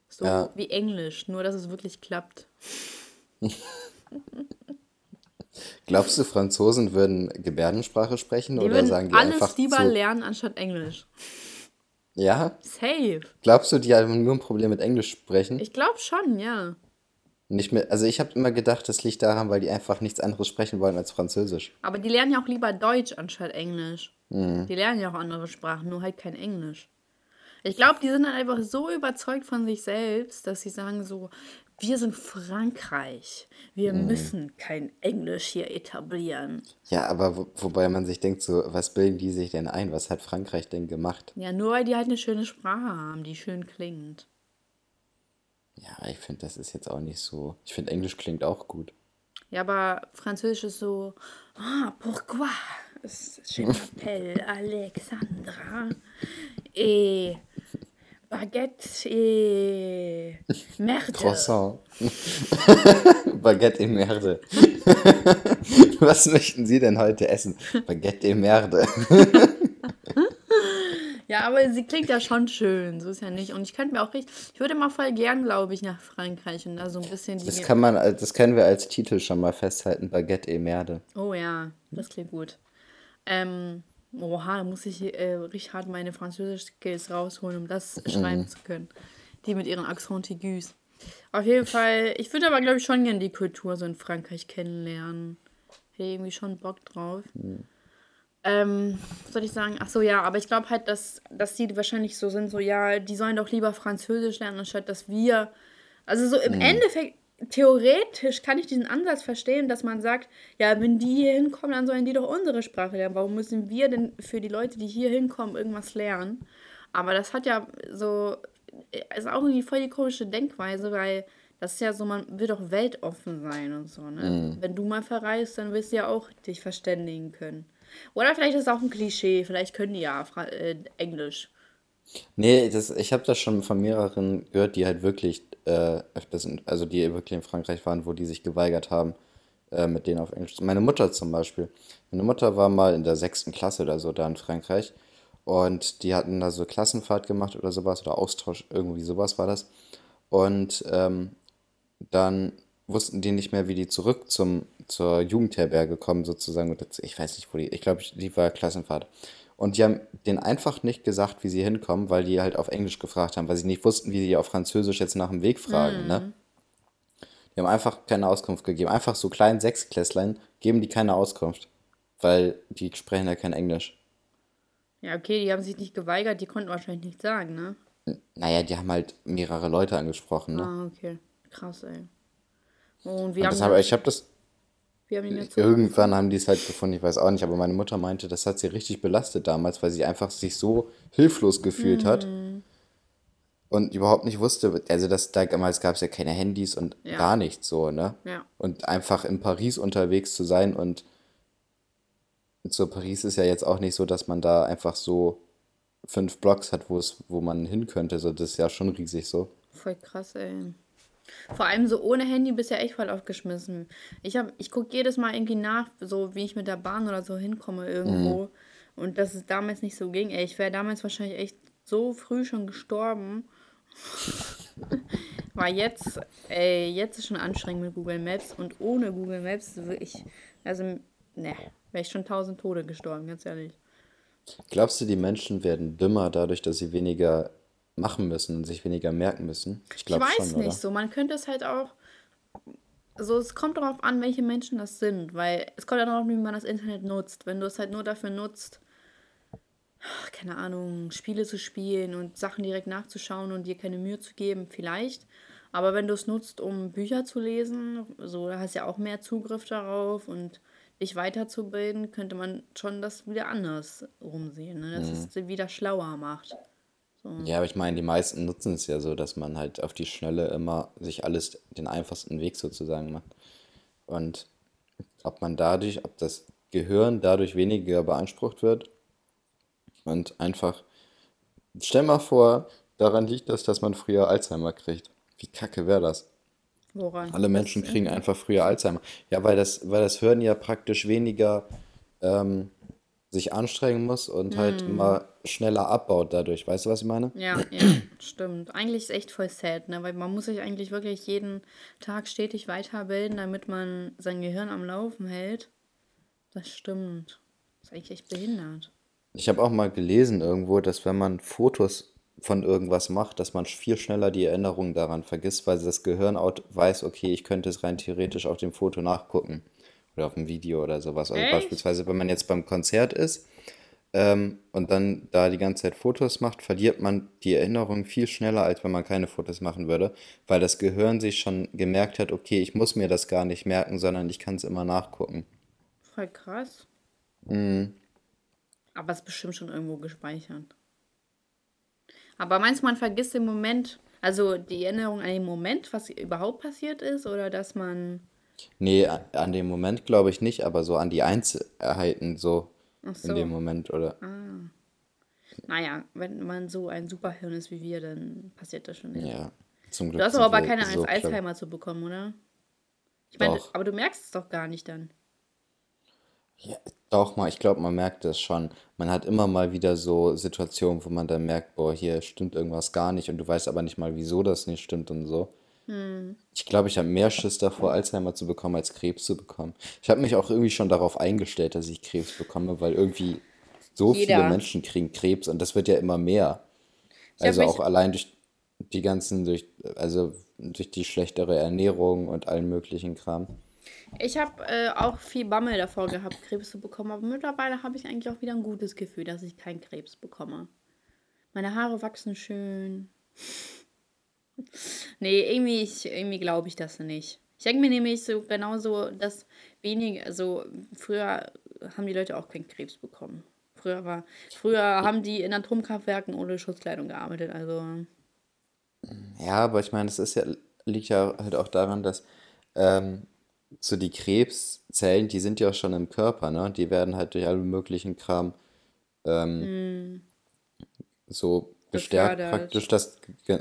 So Ja. wie Englisch, nur dass es wirklich klappt. Glaubst du, Franzosen würden Gebärdensprache sprechen Die oder würden sagen die alles einfach lieber zu? lernen anstatt Englisch. Ja? Safe. Glaubst du, die haben nur ein Problem mit Englisch sprechen? Ich glaube schon, ja. Nicht mehr, also ich habe immer gedacht, das liegt daran, weil die einfach nichts anderes sprechen wollen als Französisch. Aber die lernen ja auch lieber Deutsch anstatt Englisch. Mhm. Die lernen ja auch andere Sprachen, nur halt kein Englisch. Ich glaube, die sind dann einfach so überzeugt von sich selbst, dass sie sagen so, wir sind Frankreich. Wir Mhm. müssen kein Englisch hier etablieren. Ja, aber wo, wobei man sich denkt, so, was bilden die sich denn ein? Was hat Frankreich denn gemacht? Ja, nur weil die halt eine schöne Sprache haben, die schön klingt. Ja, ich finde, das ist jetzt auch nicht so. Ich finde, Englisch klingt auch gut. Ja, aber Französisch ist so, ah, pourquoi? Je m'appelle Alexandra. Et Baguette et Merde. Croissant. Baguette et Merde. Was möchten Sie denn heute essen? Baguette et Merde. Ja, aber sie klingt ja schon schön, so ist ja nicht. Und ich könnte mir auch richtig, ich würde mal voll gern, glaube ich, nach Frankreich und da so ein bisschen die. Das kann man, das können wir als Titel schon mal festhalten. Baguette et Merde. oh ja, das klingt gut. Ähm, oha, da muss ich äh, richtig hart meine Französisch-Skills rausholen, um das schreiben zu können. Die mit ihren Accent aigus. Auf jeden Fall, ich würde aber, glaube ich, schon gerne die Kultur so in Frankreich kennenlernen. Hätte irgendwie schon Bock drauf. Ähm, was soll ich sagen? Ach so, ja, aber ich glaube halt, dass, dass die wahrscheinlich so sind, so, ja, die sollen doch lieber Französisch lernen, anstatt dass wir. Also so im Mhm. Endeffekt, theoretisch kann ich diesen Ansatz verstehen, dass man sagt, ja, wenn die hier hinkommen, dann sollen die doch unsere Sprache lernen. Warum müssen wir denn für die Leute, die hier hinkommen, irgendwas lernen? Aber das hat ja so, ist auch irgendwie voll die komische Denkweise, weil das ist ja so, man will doch weltoffen sein und so, ne? Wenn du mal verreist, dann wirst du ja auch dich verständigen können. Oder vielleicht ist es auch ein Klischee, vielleicht können die ja Fra äh, Englisch. Nee, das, ich habe das schon von mehreren gehört, die halt wirklich äh, öfters, in, also die wirklich in Frankreich waren, wo die sich geweigert haben, äh, mit denen auf Englisch. Meine Mutter zum Beispiel. Meine Mutter war mal in der sechsten Klasse oder so da in Frankreich und die hatten da so Klassenfahrt gemacht oder sowas oder Austausch, irgendwie sowas war das. Und ähm, dann wussten die nicht mehr, wie die zurück zum, zur Jugendherberge kommen, sozusagen. Ich weiß nicht, wo die, ich glaube, die war Klassenfahrt. Und die haben denen einfach nicht gesagt, wie sie hinkommen, weil die halt auf Englisch gefragt haben, weil sie nicht wussten, wie die auf Französisch jetzt nach dem Weg fragen, ne? Die haben einfach keine Auskunft gegeben. Einfach so kleinen Sechsklässlein geben die keine Auskunft, weil die sprechen ja kein Englisch. Ja, okay, die haben sich nicht geweigert, die konnten wahrscheinlich nichts sagen, ne? Naja, die haben halt mehrere Leute angesprochen, ne? Ah, okay. Krass, ey. Und wie Und haben das habe, ich habe das wie haben die dazu? Irgendwann haben die es halt gefunden, ich weiß auch nicht, aber meine Mutter meinte, das hat sie richtig belastet damals, weil sie einfach sich so hilflos gefühlt hat und überhaupt nicht wusste, also das damals gab es ja keine Handys und Ja. gar nichts so, ne? Ja. Und einfach in Paris unterwegs zu sein und so Paris ist ja jetzt auch nicht so, dass man da einfach so fünf Blocks hat, wo es, wo man hin könnte, so das ist ja schon riesig so. Voll krass, ey. Vor allem so ohne Handy bist du ja echt voll aufgeschmissen. Ich hab, ich gucke jedes Mal irgendwie nach, so wie ich mit der Bahn oder so hinkomme irgendwo. Und dass es damals nicht so ging. Ey, ich wäre damals wahrscheinlich echt so früh schon gestorben. War jetzt, ey, jetzt ist schon anstrengend mit Google Maps und ohne Google Maps wirklich, also, ne, wäre ich schon tausend Tode gestorben, ganz ehrlich. Glaubst du, die Menschen werden dümmer dadurch, dass sie weniger machen müssen und sich weniger merken müssen? Ich Ich glaube weiß schon, nicht oder? so. Man könnte es halt auch. So, es kommt darauf an, welche Menschen das sind, weil es kommt ja darauf an, wie man das Internet nutzt. Wenn du es halt nur dafür nutzt, keine Ahnung, Spiele zu spielen und Sachen direkt nachzuschauen und dir keine Mühe zu geben, vielleicht. Aber wenn du es nutzt, um Bücher zu lesen, so, da hast du ja auch mehr Zugriff darauf und dich weiterzubilden, könnte man schon das wieder anders rumsehen, ne? dass es sie wieder schlauer macht. Ja, aber ich meine, die meisten nutzen es ja so, dass man halt auf die Schnelle immer sich alles den einfachsten Weg sozusagen macht. Und ob man dadurch, ob das Gehirn dadurch weniger beansprucht wird und einfach, stell mal vor, daran liegt das, dass man früher Alzheimer kriegt. Wie kacke wäre das? Woran? Alle Menschen kriegen einfach früher Alzheimer. Ja, weil das, weil das Hirn ja praktisch weniger ähm, sich anstrengen muss und halt immer schneller abbaut dadurch. Weißt du, was ich meine? Ja, ja, stimmt. Eigentlich ist echt voll sad, ne? Weil man muss sich eigentlich wirklich jeden Tag stetig weiterbilden, damit man sein Gehirn am Laufen hält. Das stimmt. Das ist eigentlich echt behindert. Ich habe auch mal gelesen irgendwo, dass wenn man Fotos von irgendwas macht, dass man viel schneller die Erinnerung daran vergisst, weil das Gehirn auch weiß, okay, ich könnte es rein theoretisch auf dem Foto nachgucken oder auf dem Video oder sowas. Also Echt? beispielsweise, wenn man jetzt beim Konzert ist ähm, und dann da die ganze Zeit Fotos macht, verliert man die Erinnerung viel schneller, als wenn man keine Fotos machen würde, weil das Gehirn sich schon gemerkt hat, okay, ich muss mir das gar nicht merken, sondern ich kann es immer nachgucken. Voll krass. Aber es ist bestimmt schon irgendwo gespeichert. Aber meinst du, man vergisst im Moment, also die Erinnerung an den Moment, was überhaupt passiert ist, oder dass man. Nee, an dem Moment glaube ich nicht, aber so an die Einzelheiten so Ach in so. dem Moment oder Naja, wenn man so ein Superhirn ist wie wir, dann passiert das schon nicht. ja, zum Glück Du hast aber keine so. Alzheimer zu bekommen, oder? Ich meine, aber du merkst es doch gar nicht dann. Ja, doch mal, ich glaube, man merkt das schon. Man hat immer mal wieder so Situationen, wo man dann merkt, boah, hier stimmt irgendwas gar nicht und du weißt aber nicht mal, wieso das nicht stimmt und so. Ich glaube, ich habe mehr Schiss davor, Alzheimer zu bekommen, als Krebs zu bekommen. Ich habe mich auch irgendwie schon darauf eingestellt, dass ich Krebs bekomme, weil irgendwie so viele Jeder. Menschen kriegen Krebs und das wird ja immer mehr. Ich Also auch allein durch die ganzen, durch, also durch die schlechtere Ernährung und allen möglichen Kram. Ich habe äh, auch viel Bammel davor gehabt, Krebs zu bekommen, aber mittlerweile habe ich eigentlich auch wieder ein gutes Gefühl, dass ich keinen Krebs bekomme. Meine Haare wachsen schön. Nee, irgendwie, ich, irgendwie glaube ich das nicht. Ich denke mir nämlich so genauso, dass wenige, also früher haben die Leute auch keinen Krebs bekommen. Früher war, früher haben die in Atomkraftwerken ohne Schutzkleidung gearbeitet, also. Ja, aber ich meine, es ist ja, liegt ja halt auch daran, dass ähm, so die Krebszellen, die sind ja auch schon im Körper, ne? Die werden halt durch alle möglichen Kram ähm, so gestärkt Gefördert. praktisch. Das,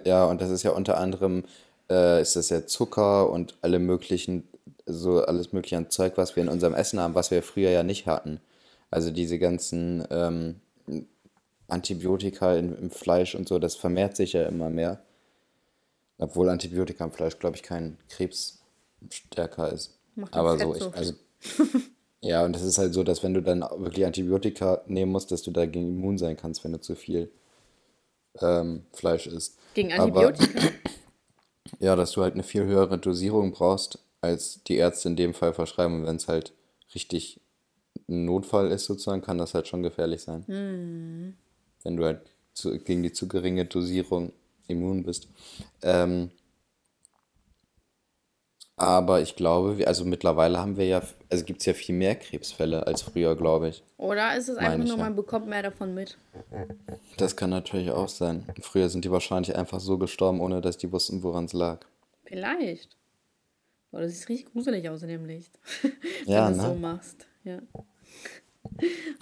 ja, und das ist ja unter anderem, äh, ist das ja Zucker und alle möglichen, so alles mögliche an Zeug, was wir in unserem Essen haben, was wir früher ja nicht hatten. Also diese ganzen ähm, Antibiotika in, im Fleisch und so, das vermehrt sich ja immer mehr. Obwohl Antibiotika im Fleisch, glaube ich, kein Krebsstärker ist. Macht Aber so, ich, also, ja, und das ist halt so, dass wenn du dann wirklich Antibiotika nehmen musst, dass du dagegen immun sein kannst, wenn du zu viel ähm, Fleisch isst. Gegen Aber Antibiotika. ja, dass du halt eine viel höhere Dosierung brauchst, als die Ärzte in dem Fall verschreiben. Und wenn es halt richtig ein Notfall ist, sozusagen, kann das halt schon gefährlich sein. Wenn du halt zu, gegen die zu geringe Dosierung immun bist. Ähm, aber ich glaube, also mittlerweile haben wir ja, also gibt es ja viel mehr Krebsfälle als früher, glaube ich. Oder ist es einfach nur, ja. man bekommt mehr davon mit? Das kann natürlich auch sein. Früher sind die wahrscheinlich einfach so gestorben, ohne dass die wussten, woran es lag. Vielleicht. Boah, das sieht richtig gruselig aus in dem Licht. Wenn Ja, du es so ne? machst. Ja.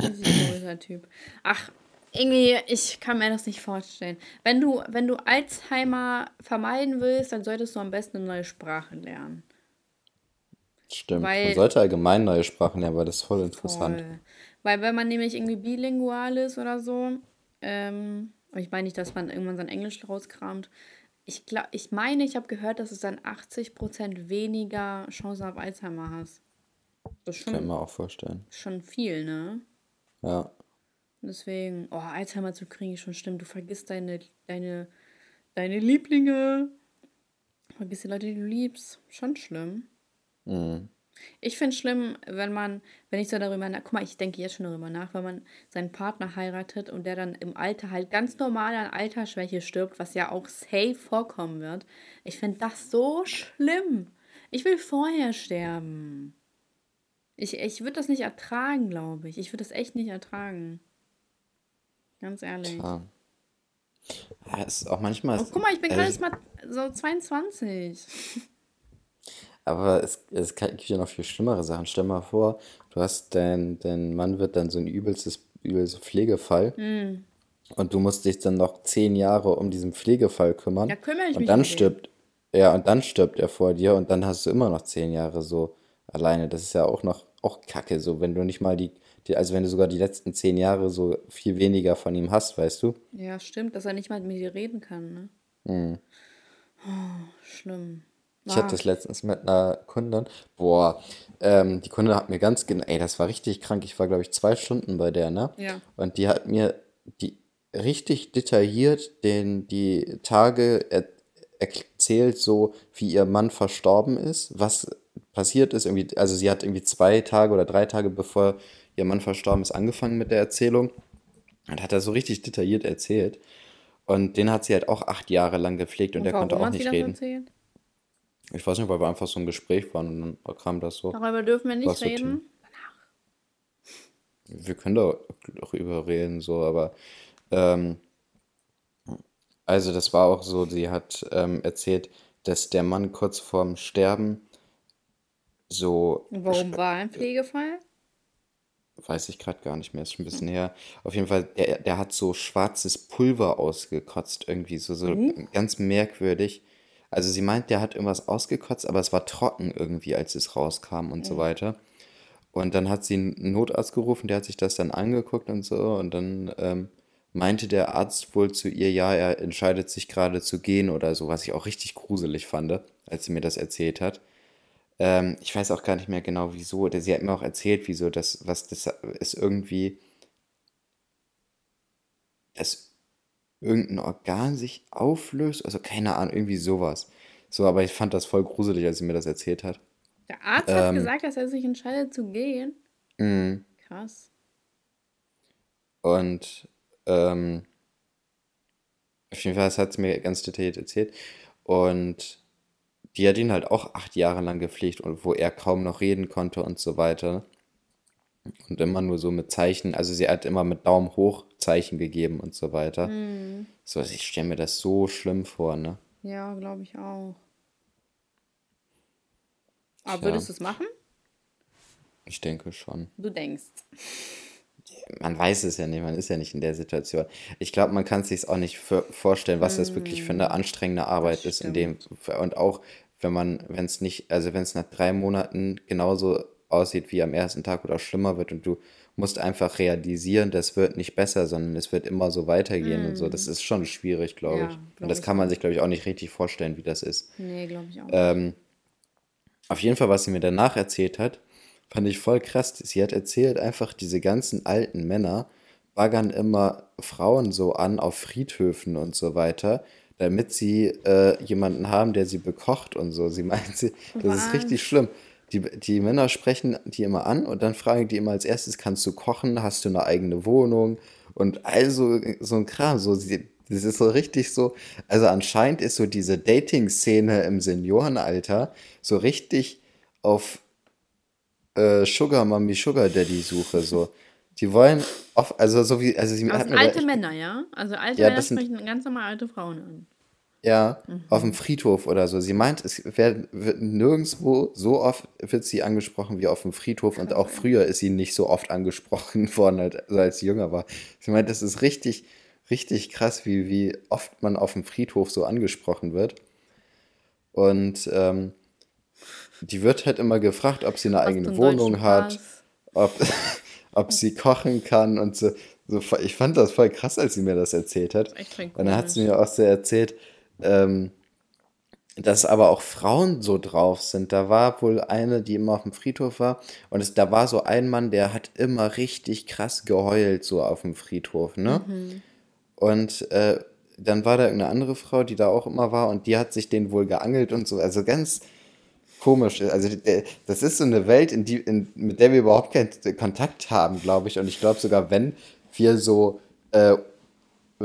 Richtig komischer Typ. Ach, irgendwie, ich kann mir das nicht vorstellen. Wenn du, wenn du Alzheimer vermeiden willst, dann solltest du am besten eine neue Sprache lernen. Stimmt. Weil- Man sollte allgemein neue Sprachen lernen, weil das ist voll interessant. Voll. Weil wenn man nämlich irgendwie bilingual ist oder so, ähm, ich meine nicht, dass man irgendwann sein Englisch rauskramt. Ich, glaub, ich meine, ich habe gehört, dass es dann 80% weniger Chancen auf Alzheimer hast. Das ist Kann schon, mir auch vorstellen. schon viel, ne? Ja. Deswegen, oh, Alzheimer zu kriegen ist schon schlimm. Du vergisst deine, deine, deine Lieblinge. Vergisst die Leute, die du liebst. Schon schlimm. Mhm. Ich finde es schlimm, wenn man, wenn ich so darüber nach, guck mal, ich denke jetzt schon darüber nach, wenn man seinen Partner heiratet und der dann im Alter halt ganz normal an Altersschwäche stirbt, was ja auch safe vorkommen wird. Ich finde das so schlimm. Ich will vorher sterben. Ich, ich würde das nicht ertragen, glaube ich. Ich würde das echt nicht ertragen. Ganz ehrlich. Klar. Ja, ist auch manchmal. Oh, guck mal, ich bin gerade mal so 22. Aber es, es gibt ja noch viel schlimmere Sachen. Stell mal vor, du hast dein, dein Mann wird dann so ein übelstes, übelster Pflegefall Hm. und du musst dich dann noch zehn Jahre um diesen Pflegefall kümmern. Ja, kümmere ich und mich dann um den. stirbt, ja, und dann stirbt er vor dir und dann hast du immer noch zehn Jahre so alleine. Das ist ja auch noch, auch Kacke, so wenn du nicht mal die, die, also wenn du sogar die letzten zehn Jahre so viel weniger von ihm hast, weißt du? Ja, stimmt, dass er nicht mal mit mir reden kann, ne? Mhm. Oh, schlimm. Ich Ah, hatte das letztens mit einer Kundin. Boah, ähm, die Kundin hat mir ganz genau, ey, das war richtig krank. Ich war, glaube ich, zwei Stunden bei der, ne? Ja. Und die hat mir die richtig detailliert den, die Tage er, erzählt, so wie ihr Mann verstorben ist, was passiert ist. Irgendwie, also sie hat irgendwie zwei Tage oder drei Tage bevor ihr Mann verstorben ist, angefangen mit der Erzählung. Und hat das so richtig detailliert erzählt. Und den hat sie halt auch acht Jahre lang gepflegt und Und der konnte auch nicht reden. erzählt? Ich weiß nicht, weil wir einfach so ein Gespräch waren und dann kam das so. Darüber dürfen wir nicht Was so reden. Wir können da darüber reden, so, aber ähm, also das war auch so, sie hat ähm, erzählt, dass der Mann kurz vorm Sterben so, warum war ein Pflegefall? weiß ich gerade gar nicht mehr, ist schon ein bisschen her. Auf jeden Fall, der, der hat so schwarzes Pulver ausgekotzt, irgendwie so, so ganz merkwürdig. Also sie meint, der hat irgendwas ausgekotzt, aber es war trocken irgendwie, als es rauskam und so weiter. Und dann hat sie einen Notarzt gerufen, der hat sich das dann angeguckt und so. Und dann ähm, meinte der Arzt wohl zu ihr, ja, er entscheidet sich gerade zu gehen oder so, was ich auch richtig gruselig fand, als sie mir das erzählt hat. Ähm, ich weiß auch gar nicht mehr genau, wieso. Sie hat mir auch erzählt, wieso das, was das ist irgendwie, dass irgendein Organ sich auflöst. Also keine Ahnung, irgendwie sowas. So, aber ich fand das voll gruselig, als sie mir das erzählt hat. Der Arzt hat ähm, gesagt, dass er sich entscheidet zu gehen. Mhm. Krass. Und ähm, auf jeden Fall, hat es mir ganz detailliert erzählt. Und die hat ihn halt auch acht Jahre lang gepflegt und wo er kaum noch reden konnte und so weiter. Und immer nur so mit Zeichen, also sie hat immer mit Daumen hoch Zeichen gegeben und so weiter. Mhm. So, also ich stelle mir das so schlimm vor, ne? Ja, glaube ich auch. Aber Tja. würdest du es machen? Ich denke schon. Du denkst. Man weiß es ja nicht, man ist ja nicht in der Situation. Ich glaube, man kann es sich auch nicht vorstellen, was das wirklich für eine mm. anstrengende Arbeit ist in dem und auch wenn man, wenn es nicht, also wenn es nach drei Monaten genauso aussieht wie am ersten Tag oder schlimmer wird und du musst einfach realisieren, das wird nicht besser, sondern es wird immer so weitergehen mm. und so. Das mm. ist schon schwierig, glaube ja, ich. Glaub und das kann man sich, glaube ich, auch nicht richtig vorstellen, wie das ist. Nee, glaube ich auch. Ähm, auf jeden Fall, was sie mir danach erzählt hat, fand ich voll krass. Sie hat erzählt, einfach diese ganzen alten Männer baggern immer Frauen so an auf Friedhöfen und so weiter, damit sie äh, jemanden haben, der sie bekocht und so. Sie meint, sie, das ist richtig schlimm. Die, die Männer sprechen die immer an und dann fragen die immer als erstes, kannst du kochen, hast du eine eigene Wohnung und also so ein Kram. So, das ist so richtig so, also anscheinend ist so diese Dating-Szene im Seniorenalter so richtig auf äh, Sugar Mami, Sugar Daddy Suche, so. Die wollen, oft, also so wie, also sie sind alte Männer, ja? Also alte ja, Männer sprechen ganz normal alte Frauen an. Ja, mhm. auf dem Friedhof oder so. Sie meint, es wird, wird, nirgendwo so oft wird sie angesprochen wie auf dem Friedhof und auch früher ist sie nicht so oft angesprochen worden, als, also als sie jünger war. Sie meint, das ist richtig, richtig krass, wie, wie oft man auf dem Friedhof so angesprochen wird. Und ähm, die wird halt immer gefragt, ob sie eine eigene Wohnung hat, ob, ob sie kochen kann und so. so. Ich fand das voll krass, als sie mir das erzählt hat. Das und dann hat sie mir auch so erzählt, ähm, dass aber auch Frauen so drauf sind. Da war wohl eine, die immer auf dem Friedhof war. Und es, da war so ein Mann, der hat immer richtig krass geheult, so auf dem Friedhof, ne? Mhm. Und äh, dann war da irgendeine andere Frau, die da auch immer war und die hat sich den wohl geangelt und so. Also ganz komisch. Also das ist so eine Welt, in die, in, mit der wir überhaupt keinen Kontakt haben, glaube ich. Und ich glaube sogar, wenn wir so äh,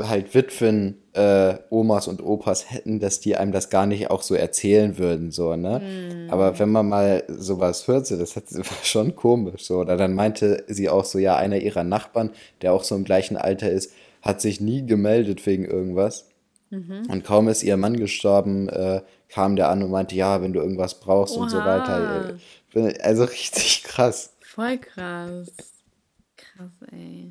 halt Witwen, äh, Omas und Opas hätten, dass die einem das gar nicht auch so erzählen würden, so, ne? Mm. Aber wenn man mal sowas hört, so, das, hat, war schon komisch, so. Oder dann meinte sie auch so, ja, einer ihrer Nachbarn, der auch so im gleichen Alter ist, hat sich nie gemeldet wegen irgendwas. Mhm. Und kaum ist ihr Mann gestorben, äh, kam der an und meinte, ja, wenn du irgendwas brauchst Oha. und so weiter. Äh, also richtig krass. Voll krass. Krass, ey.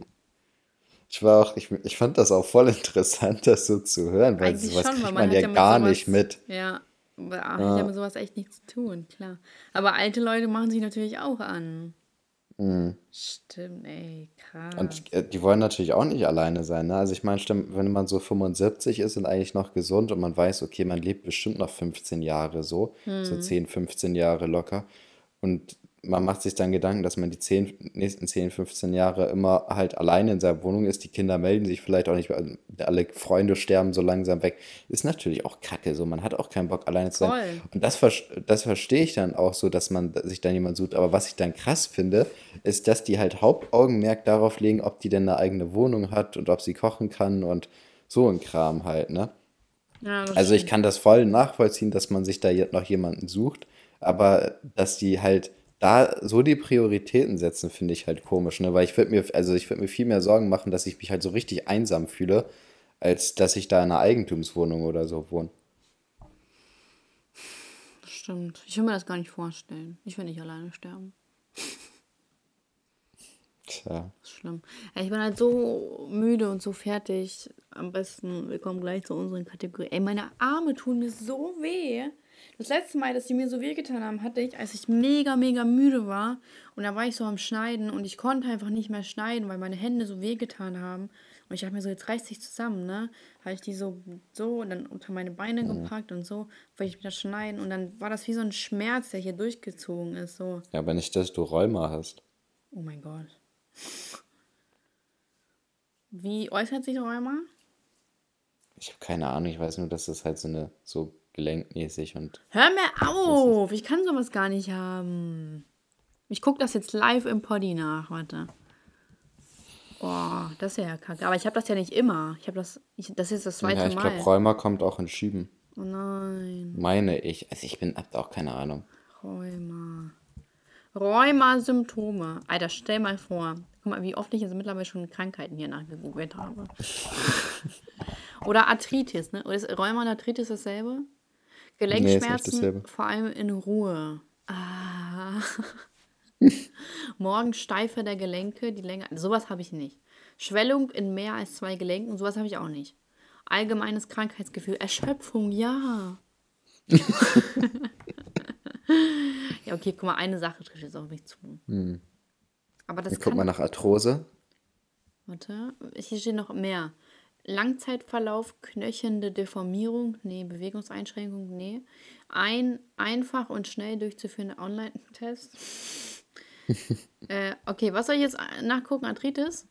Ich war auch, ich, ich fand das auch voll interessant, das so zu hören, weil Eigentlich sowas schon, kriegt man, man ja gar sowas, nicht mit. Ja, aber ja mit sowas echt nichts zu tun, klar. Aber alte Leute machen sich natürlich auch an. Mhm. Stimmt, ey, krass. Und äh, die wollen natürlich auch nicht alleine sein. Ne? Also ich meine, wenn man so 75 ist und eigentlich noch gesund und man weiß, okay, man lebt bestimmt noch 15 Jahre so, mhm. so 10, 15 Jahre locker. Und man macht sich dann Gedanken, dass man die 10, nächsten 10, 15 Jahre immer halt alleine in seiner Wohnung ist. Die Kinder melden sich vielleicht auch nicht, weil alle Freunde sterben so langsam weg. Ist natürlich auch kacke. So, man hat auch keinen Bock, alleine zu sein. Voll. Und das, das verstehe ich dann auch so, dass man sich dann jemand sucht. Aber was ich dann krass finde, ist, dass die halt Hauptaugenmerk darauf legen, ob die denn eine eigene Wohnung hat und ob sie kochen kann und so ein Kram halt, ne? Ja, also ich kann das voll nachvollziehen, dass man sich da jetzt noch jemanden sucht, aber dass die halt da so die Prioritäten setzen, finde ich halt komisch, ne? Weil ich würde mir, also ich würde mir viel mehr Sorgen machen, dass ich mich halt so richtig einsam fühle, als dass ich da in einer Eigentumswohnung oder so wohne. Stimmt. Ich will mir das gar nicht vorstellen. Ich will nicht alleine sterben. Tja. Das ist schlimm. Ich bin halt so müde und so fertig. Am besten, wir kommen gleich zu unseren Kategorien. Ey, meine Arme tun mir so weh. Das letzte Mal, dass die mir so wehgetan haben, hatte ich, als ich mega, mega müde war. Und da war ich so am Schneiden und ich konnte einfach nicht mehr schneiden, weil meine Hände so wehgetan haben. Und ich dachte mir so, jetzt reißt sich zusammen, ne? Habe ich die so, so und dann unter meine Beine mhm. gepackt und so, weil ich wieder schneiden. Und dann war das wie so ein Schmerz, der hier durchgezogen ist. So. Ja, aber nicht, dass du Rheuma hast. Oh mein Gott. Wie äußert sich Rheuma? Ich habe keine Ahnung. Ich weiß nur, dass das halt so eine so gelenkmäßig und. Hör mir auf! Ich kann sowas gar nicht haben. Ich gucke das jetzt live im Poddy nach. Warte. Boah, das ist ja kacke. Aber ich habe das ja nicht immer. Ich habe das. Ich, das ist das zweite Ja, ich Mal. glaube, Rheuma kommt auch in Schüben. oh nein. Meine ich. Also ich bin, hab auch keine Ahnung. Rheuma. Rheuma-Symptome. Alter, stell mal vor. Guck mal, wie oft ich jetzt mittlerweile schon Krankheiten hier nachgegoogelt habe. Oder Arthritis, ne? Oder ist Rheuma und Arthritis dasselbe? Gelenkschmerzen, dasselbe. vor allem in Ruhe. Ah. Morgensteife der Gelenke, die länger. Sowas habe ich nicht. Schwellung in mehr als zwei Gelenken, sowas habe ich auch nicht. Allgemeines Krankheitsgefühl. Erschöpfung, ja. ja, okay, guck mal, eine Sache trifft jetzt auf mich zu. Aber das Hm. Guck kann. mal nach Arthrose. Warte, hier steht noch mehr. Langzeitverlauf, knöchelnde Deformierung, nee, Bewegungseinschränkung, nee. Ein einfach und schnell durchzuführender Online-Test. äh, okay, was soll ich jetzt nachgucken? Arthritis?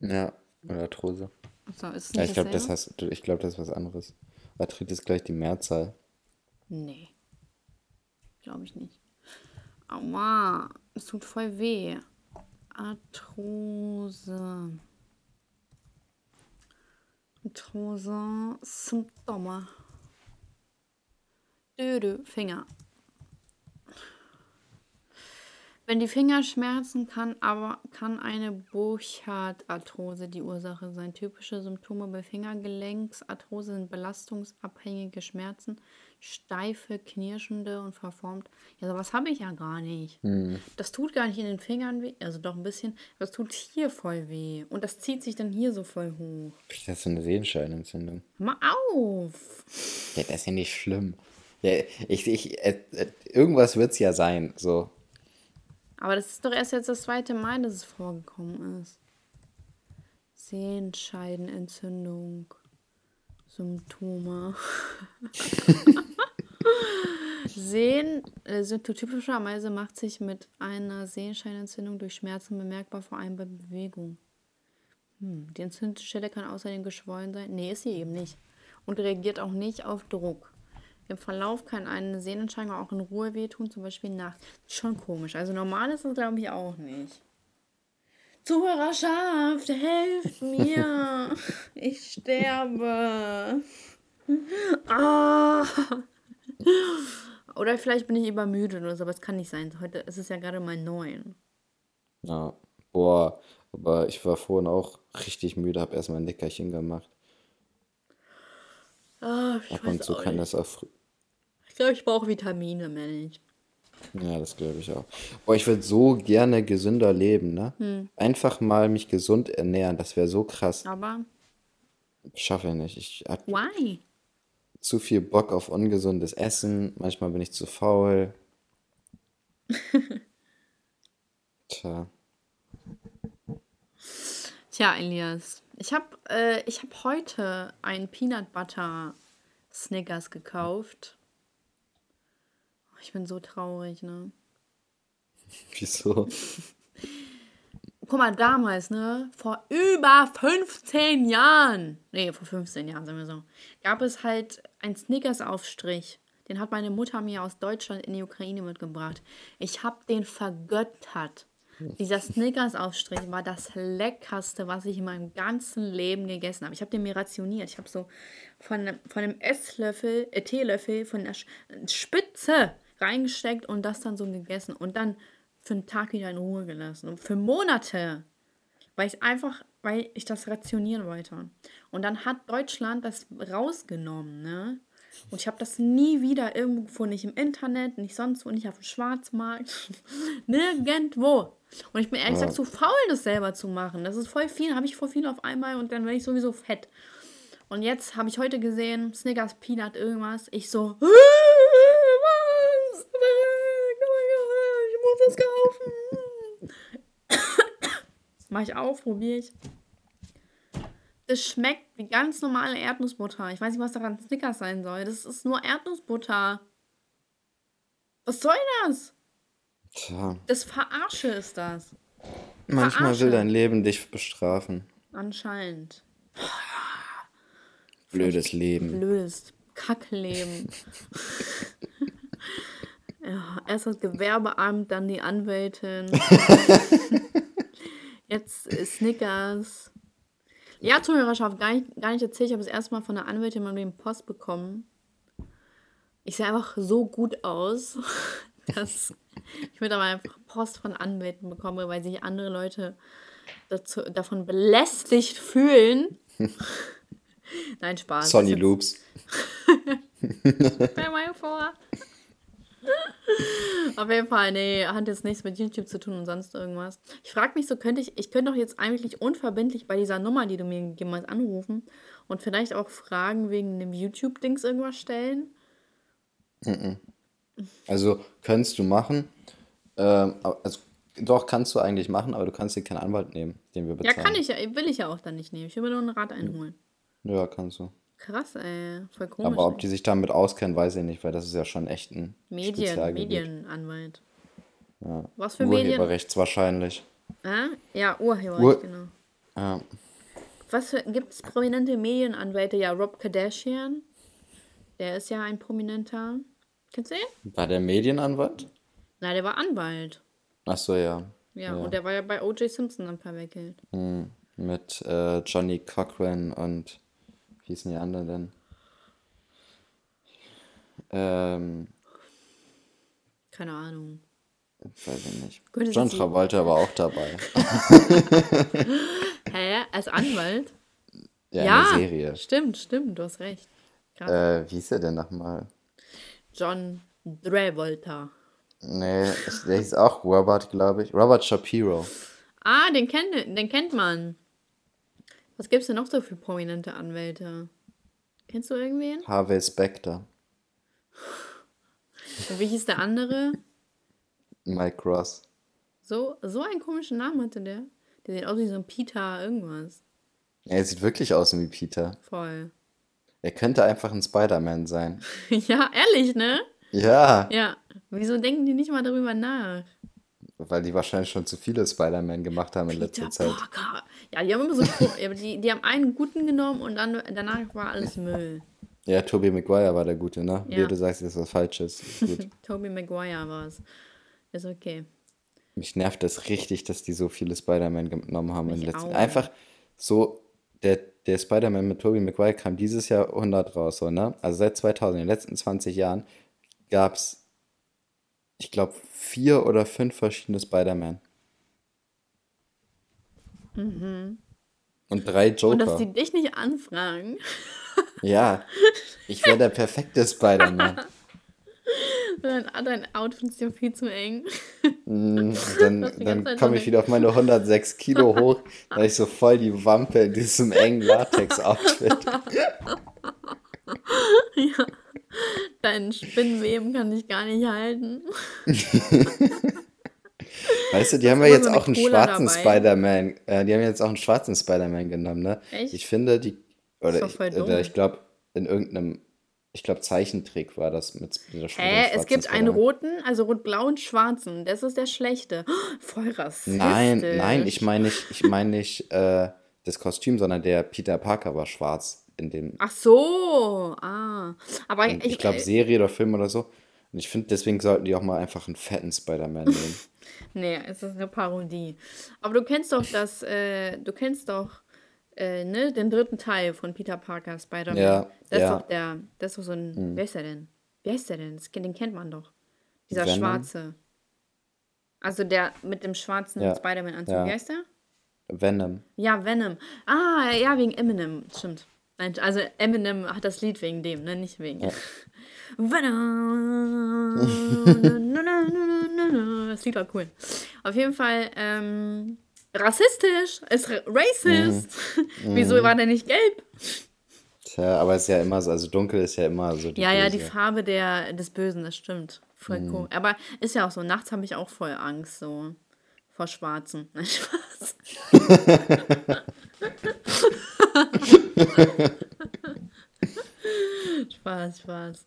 Ja, oder Arthrose. Achso, ist Ja, ich glaube, das, ich glaub, das ist was anderes. Arthritis gleich die Mehrzahl. Nee. Glaube ich nicht. Aua, es tut voll weh. Arthrose. Arthrose, Symptome. Dödö, Finger. Wenn die Finger schmerzen, kann aber kann eine Burchard-Arthrose die Ursache sein. Typische Symptome bei Fingergelenksarthrose sind belastungsabhängige Schmerzen, steife, knirschende und verformt. Ja, sowas habe ich ja gar nicht. Das tut gar nicht in den Fingern weh, also doch ein bisschen, aber es tut hier voll weh. Und das zieht sich dann hier so voll hoch. Das ist so eine Sehenscheinentzündung. Mal auf! Ja, das ist ja nicht schlimm. Ja, ich, ich, äh, äh, irgendwas wird es ja sein. So. Aber das ist doch erst jetzt das zweite Mal, dass es vorgekommen ist. Sehenscheidenentzündung. Symptome. Sehen, äh, typischerweise macht sich mit einer Sehenscheidenentzündung durch Schmerzen bemerkbar, vor allem bei Bewegung. Hm, die entzündete Stelle kann außerdem geschwollen sein. Nee, ist sie eben nicht. Und reagiert auch nicht auf Druck. Im Verlauf kann eine Sehnenscheinung auch in Ruhe wehtun, zum Beispiel nachts. Schon komisch. Also normal ist es, glaube ich, auch nicht. Zuhörerschaft, helft mir. Ich sterbe. Ah. Oder vielleicht bin ich übermüdet oder so, aber es kann nicht sein. Heute ist es ja gerade mal neun. Ja. Boah, aber ich war vorhin auch richtig müde, habe erstmal ein Nickerchen gemacht. Ah, ich Ab und zu kann nicht. das auch. frü- Ich glaube, ich brauche Vitamine, Mensch. Ja, das glaube ich auch. Boah, ich würde so gerne gesünder leben, ne? Hm. Einfach mal mich gesund ernähren, das wäre so krass. Aber Schaffe ich nicht. Ich why? Zu viel Bock auf ungesundes Essen. Manchmal bin ich zu faul. Tja. Tja, Elias, ich habe äh, ich hab heute einen Peanut Butter Snickers gekauft. Ich bin so traurig, ne? Wieso? Guck mal, damals, ne? Vor über 15 Jahren, nee, vor 15 Jahren, sagen wir so, gab es halt einen Snickers-Aufstrich. Den hat meine Mutter mir aus Deutschland in die Ukraine mitgebracht. Ich habe den vergöttert. Dieser Snickers-Aufstrich war das leckerste, was ich in meinem ganzen Leben gegessen habe. Ich habe den mir rationiert. Ich habe so von, von einem Esslöffel, äh, Teelöffel, von der Spitze reingesteckt und das dann so gegessen. Und dann für einen Tag wieder in Ruhe gelassen. Und für Monate. Weil ich einfach, weil ich das rationieren wollte. Und dann hat Deutschland das rausgenommen, ne? Und ich habe das nie wieder irgendwo gefunden. Nicht im Internet, nicht sonst wo, nicht auf dem Schwarzmarkt. Nirgendwo. Und ich bin ehrlich gesagt zu faul, das selber zu machen. Das ist voll viel. Habe ich voll viel auf einmal und dann werde ich sowieso fett. Und jetzt habe ich heute gesehen, Snickers Peanut irgendwas. Ich so, "Äh, was? Oh mein Gott, ich muss das Mach ich auf, probiere ich. Es schmeckt wie ganz normale Erdnussbutter. Ich weiß nicht, was daran Snickers sein soll. Das ist nur Erdnussbutter. Was soll das? Tja. Das Verarsche ist das. Manchmal will Verarsche. dein Leben dich bestrafen. Anscheinend. Blödes Leben. Blödes Kackleben. ja, erst das Gewerbeamt, dann die Anwältin. Jetzt Snickers. Ja, Zuhörerschaft, gar nicht, gar nicht erzählt. Ich habe das erste Mal von der Anwältin mal den Post bekommen. Ich sehe einfach so gut aus, dass ich mit aber einfach Post von Anwälten bekomme, weil sich andere Leute dazu, davon belästigt fühlen. Nein, Spaß. Sonny Loops. Stell mal vor. Auf jeden Fall, nee, hat jetzt nichts mit YouTube zu tun und sonst irgendwas. Ich frage mich so, könnte ich, ich könnte doch jetzt eigentlich unverbindlich bei dieser Nummer, die du mir gegeben hast, anrufen und vielleicht auch Fragen wegen dem YouTube-Dings irgendwas stellen? Also, könntest du machen. Ähm, also, doch, kannst du eigentlich machen, aber du kannst dir keinen Anwalt nehmen, den wir Ja, bezahlen. kann ich ja, will ich ja auch dann nicht nehmen. Ich will mir nur ein Rad einholen. Ja, kannst du. Krass, ey. Voll komisch. Aber ob die sich damit auskennen, weiß ich nicht, weil das ist ja schon echt ein Medien. Medienanwalt. Was für Medien? Urheberrechts wahrscheinlich. Ah? Ja, Urheberrecht, Ur- genau. Ja. Was gibt es prominente Medienanwälte? Ja, Rob Kardashian. Der ist ja ein prominenter. Kennst du ihn? War der Medienanwalt? Na, der war Anwalt. Ach so, ja. Ja, und der war ja bei O.J. Simpson dann verwickelt. Hm, Mit äh, Johnny Cochran und wie hießen die anderen denn? Ähm, Keine Ahnung. weiß ich nicht. Gut, John Travolta war auch dabei. Hä? Als Anwalt? Ja, ja, in der Serie. stimmt, stimmt, du hast recht. Äh, wie hieß der denn nochmal? John Travolta. Nee, der hieß auch Robert, glaube ich. Robert Shapiro. Ah, den kennt, den kennt man. Was gibt's denn noch so für prominente Anwälte? Kennst du irgendwen? Harvey Specter. Und wie hieß der andere? Mike Ross. So, so einen komischen Namen hatte der. Der sieht aus wie so ein Peter irgendwas. Er sieht wirklich aus wie Peter. Voll. Er könnte einfach ein Spider-Man sein. ja, ehrlich, ne? Ja, Ja. Wieso denken die nicht mal darüber nach? Weil die wahrscheinlich schon zu viele Spider-Man gemacht haben in letzter Peter Zeit. Parker. Ja, die haben immer so. die, die haben einen guten genommen und dann danach war alles Müll. Ja, Tobey Maguire war der Gute, ne? Ja. Wie du sagst, ist was Falsches. Gut. Tobey Maguire war es. Ist okay. Mich nervt das richtig, dass die so viele Spider-Man genommen haben in Mich letzter auch. Einfach so, der, der Spider-Man mit Tobey Maguire kam dieses Jahr 100 raus, so, ne? Also seit 2000, in den letzten 20 Jahren, gab es, ich glaube, vier oder fünf verschiedene Spider-Man. Und drei Mhm. Und dass Joker. die dich nicht anfragen. Ja, ich wäre der perfekte Spider-Man. Dein, Outfit ist ja viel zu eng. Mm, Dann, dann komme ich wieder auf meine 106 Kilo hoch, weil ich so voll die Wampe in diesem engen Latex-Outfit. ja. Dein Spinnenweben kann dich gar nicht halten. Weißt du, die haben ja jetzt so auch einen Cola schwarzen. Spider-Man, äh, die haben jetzt auch einen schwarzen Spider-Man genommen, ne? Echt? Ich finde, die, oder ich, oder ich glaube, in irgendeinem, ich glaube, Zeichentrick war das mit dieser mit dem Hä? Es schwarzen gibt einen roten, also rot-blau und schwarzen. Das ist der schlechte. Voll rassistisch. Nein, nein, ich meine nicht, ich meine nicht äh, das Kostüm, sondern der Peter Parker war schwarz in dem, Ach so. Ah. Aber ich, ich glaube, äh, Serie oder Film oder so. Und ich finde, deswegen sollten die auch mal einfach einen fetten Spider-Man nehmen. Nee, es ist eine Parodie. Aber du kennst doch das, äh, du kennst doch, äh, ne, den dritten Teil von Peter Parker, Spider-Man. Ja, das ja. ist doch der, das ist doch so ein, wer ist der denn? Wer ist der denn? Das, den kennt man doch. Dieser Venom? Schwarze. Also der mit dem schwarzen Ja, Spider-Man-Anzug. ja. Wie heißt der? Venom. Ja, Venom. Ah, ja, wegen Eminem. Stimmt. Nein, also Eminem hat das Lied wegen dem, ne? Nicht wegen. Venom. Das Lied war cool. Auf jeden Fall, ähm, rassistisch. Ist ra racist. Wieso war der nicht gelb? Tja, aber es ist ja immer so, also dunkel ist ja immer so die Ja, ja, die Böse. Farbe der, des Bösen, das stimmt. Voll cool. Aber ist ja auch so, nachts habe ich auch voll Angst, so vor Schwarzen. Nein, Spaß. Spaß, Spaß.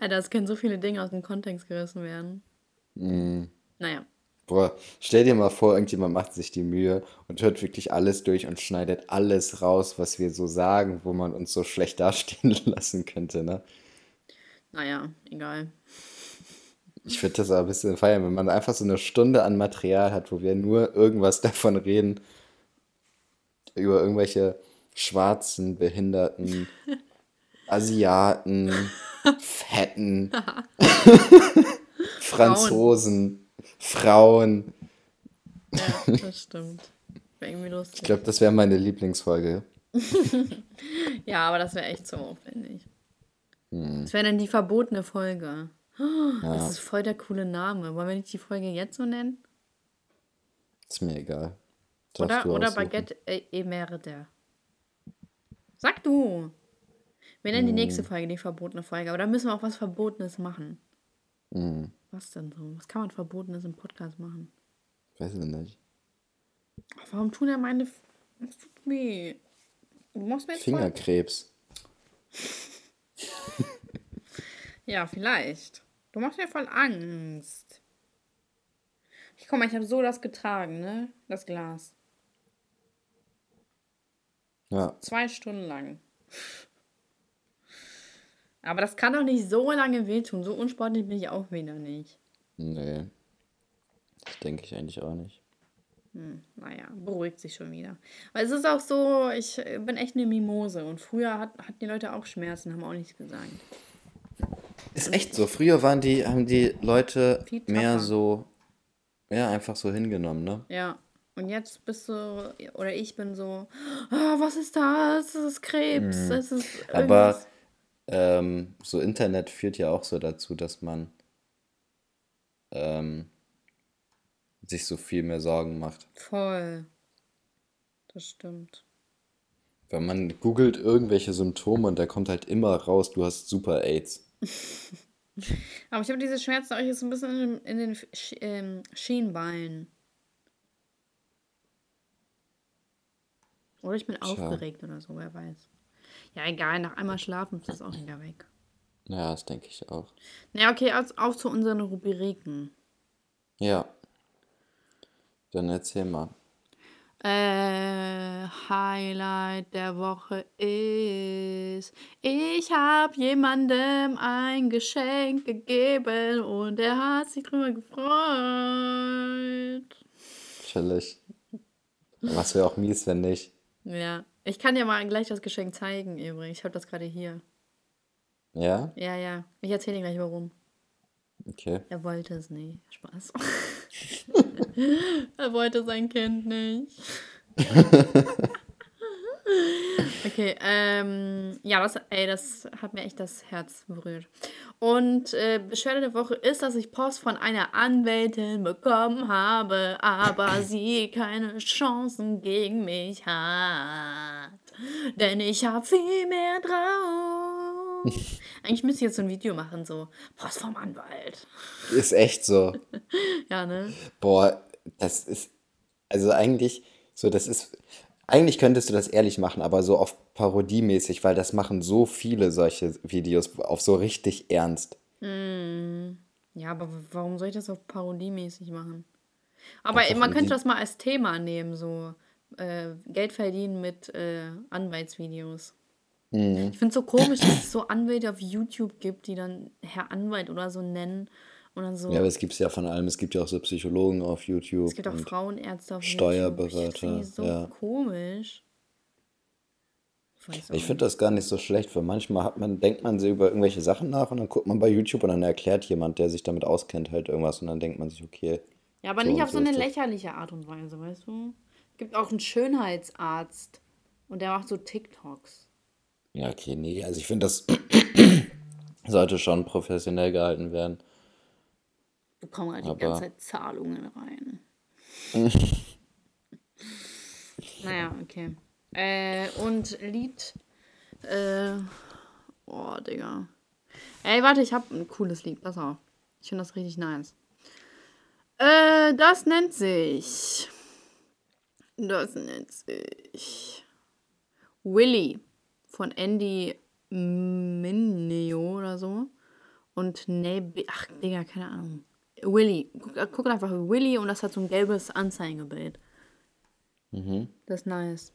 Alter, es können so viele Dinge aus dem Kontext gerissen werden. Naja. Boah, stell dir mal vor, irgendjemand macht sich die Mühe und hört wirklich alles durch und schneidet alles raus, was wir so sagen, wo man uns so schlecht dastehen lassen könnte, ne? Naja, egal. Ich würde das aber ein bisschen feiern, wenn man einfach so eine Stunde an Material hat, wo wir nur irgendwas davon reden. Über irgendwelche schwarzen, behinderten, Asiaten, Fetten, Franzosen, Frauen. Ja, das stimmt. Wäre irgendwie Ich lustig. glaube, das wäre meine Lieblingsfolge. Ja, aber das wäre echt so aufwendig. Hm. Das wäre dann die verbotene Folge. Ja, Das ist voll der coole Name. Wollen wir nicht die Folge jetzt so nennen? ist mir egal. Darfst Oder, oder aussuchen. Baguette äh, Emerde. Sag du. Wir nennen die Hm. nächste Folge die verbotene Folge. Aber da müssen wir auch was Verbotenes machen. Hm, Was denn so? Was kann man Verbotenes im Podcast machen? weiß ich nicht. Warum tun ja meine. Das tut weh. Du machst mir jetzt voll- Fingerkrebs. Ja, vielleicht. Du machst mir voll Angst. Ich guck mal, ich habe so das getragen, ne? Das Glas. Ja, Zwei Stunden lang. Aber das kann doch nicht so lange wehtun. So unsportlich bin ich auch wieder nicht. nee. Das denke ich eigentlich auch nicht. Naja, beruhigt sich schon wieder. Weil es ist auch so, ich bin echt eine Mimose. Und früher hat, hatten die Leute auch Schmerzen, haben auch nichts gesagt. Ist echt so. Früher waren die, haben die Leute mehr so, ja, einfach so hingenommen, ne? Ja. Und jetzt bist du, oder ich bin so, ah, was ist das? Das ist Krebs. Das ist Mhm. Aber ähm, so Internet führt ja auch so dazu, dass man ähm, sich so viel mehr Sorgen macht. Voll. Das stimmt. Wenn man googelt irgendwelche Symptome und da kommt halt immer raus, du hast Super AIDS. Aber ich habe diese Schmerzen auch jetzt ein bisschen in, in den Sch ähm, Schienbeinen. Oder ich bin aufgeregt oder so, wer weiß. Ja, egal, nach einmal schlafen ist das auch wieder weg. Ja, das denke ich auch. Na okay, auf, auf zu unseren Rubriken. Ja. Dann erzähl mal. Äh, Highlight der Woche ist, ich habe jemandem ein Geschenk gegeben und er hat sich drüber gefreut. Chillig. Was wäre auch mies, wenn nicht. Ja, ich kann dir mal gleich das Geschenk zeigen, übrigens. Ich habe das gerade hier. Ja? Ja, ja. Ich erzähle dir gleich warum. Okay. Er wollte es nicht. Spaß. er wollte sein Kind nicht. okay, ähm, ja, das, ey, das hat mir echt das Herz berührt. Und äh, Beschwerde der Woche ist, dass ich Post von einer Anwältin bekommen habe, aber sie keine Chancen gegen mich hat. Denn ich habe viel mehr drauf. Eigentlich müsste ich jetzt so ein Video machen, so Post vom Anwalt. Ist echt so. Ja, ne? Boah, das ist, also eigentlich, so, das ist, eigentlich könntest du das ehrlich machen, aber so auf parodiemäßig, weil das machen so viele solche Videos auf so richtig ernst. Ja, aber warum soll ich das auf parodiemäßig machen? Aber Einfach man könnte das mal als Thema nehmen, so äh, Geld verdienen mit äh, Anwaltsvideos. Mhm. Ich finde es so komisch, dass es so Anwälte auf YouTube gibt, die dann Herr Anwalt oder so nennen. Und dann so, Ja, aber es gibt ja von allem. Es gibt ja auch so Psychologen auf YouTube. es gibt auch Frauenärzte auf Steuerberater, YouTube. Die so ja. komisch. Ich Ich finde das gar nicht so schlecht, weil manchmal hat man, denkt man über irgendwelche Sachen nach und dann guckt man bei YouTube und dann erklärt jemand, der sich damit auskennt, halt irgendwas und dann denkt man sich, okay, Ja, aber So nicht auf so eine lächerliche Art und Weise, weißt du? Es gibt auch einen Schönheitsarzt und der macht so TikToks. ja, okay, nee, also ich finde, das sollte schon professionell gehalten werden. Bekommen halt die ganze Zeit Zahlungen rein. naja, okay. Äh, und Lied. Äh, oh, Digga. Ey, warte, ich hab ein cooles Lied. Pass auf. Ich finde das richtig nice. Äh, das nennt sich. Das nennt sich. Willy von Andy Mineo oder so. Und Neb. Ach, Digga, keine Ahnung. Willy. Guck, guck einfach Willy und das hat so ein gelbes Anzeigebild. Mhm. Das ist nice.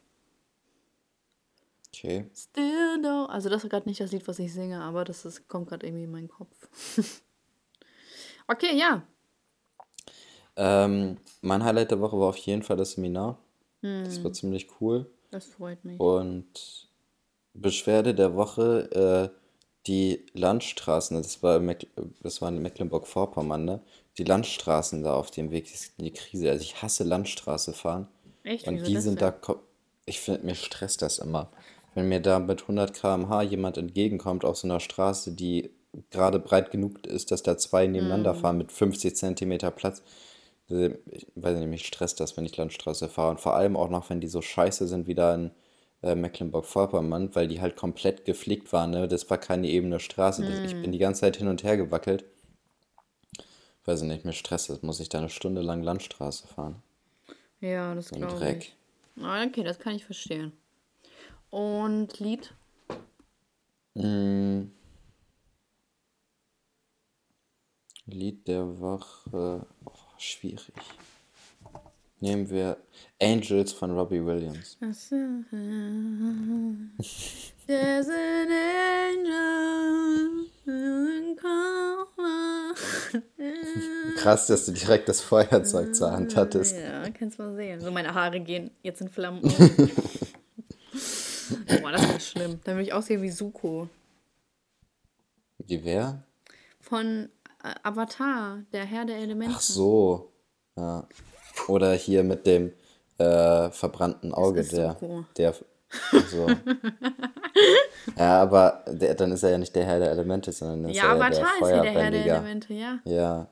Okay. Still no. Also das ist gerade nicht das Lied, was ich singe, aber das ist, kommt gerade irgendwie in meinen Kopf. okay, ja. Ähm, mein Highlight der Woche war auf jeden Fall das Seminar. Das Hm. war ziemlich cool. Das freut mich. Und Beschwerde der Woche, äh, die Landstraßen, das war, in Meck das war in Mecklenburg-Vorpommern, ne? Die Landstraßen da auf dem Weg ist die Krise. Also ich hasse Landstraße fahren. Echt? Und Wieso die sind denn? da, ich finde, mir stresst das immer. Wenn mir da mit 100 km/h jemand entgegenkommt auf so einer Straße, die gerade breit genug ist, dass da zwei nebeneinander Hm. fahren mit 50 Zentimeter Platz. Also, Ich weiß nicht, mich stresst das, wenn ich Landstraße fahre. Und vor allem auch noch, wenn die so scheiße sind wie da in äh, Mecklenburg-Vorpommern, weil die halt komplett geflickt waren. Ne? Das war keine ebene Straße. Das, ich Hm. bin die ganze Zeit hin und her gewackelt. Weiß ich nicht, mir stresst das. Muss ich da eine Stunde lang Landstraße fahren. Ja, das So glaube Dreck. ich. Ah, okay, das kann ich verstehen. Und Lied? Mm, Lied der Woche. Oh, schwierig. Nehmen wir Angels von Robbie Williams. There's an angel. Krass, dass du direkt das Feuerzeug zur Hand hattest. Ja, kannst mal sehen. So, meine Haare gehen jetzt in Flammen auf. Boah, das ist schlimm. Dann will ich aussehen wie Suko. Wie wer? Von äh, Avatar, der Herr der Elemente. Ach so. Ja. Oder hier mit dem äh, verbrannten Auge, ist der, Zuko. der, so. Ja, aber der, dann ist er ja nicht der Herr der Elemente, sondern ist Ja, er ja der Avatar ist ja der Herr der. Elemente, ja. Ja.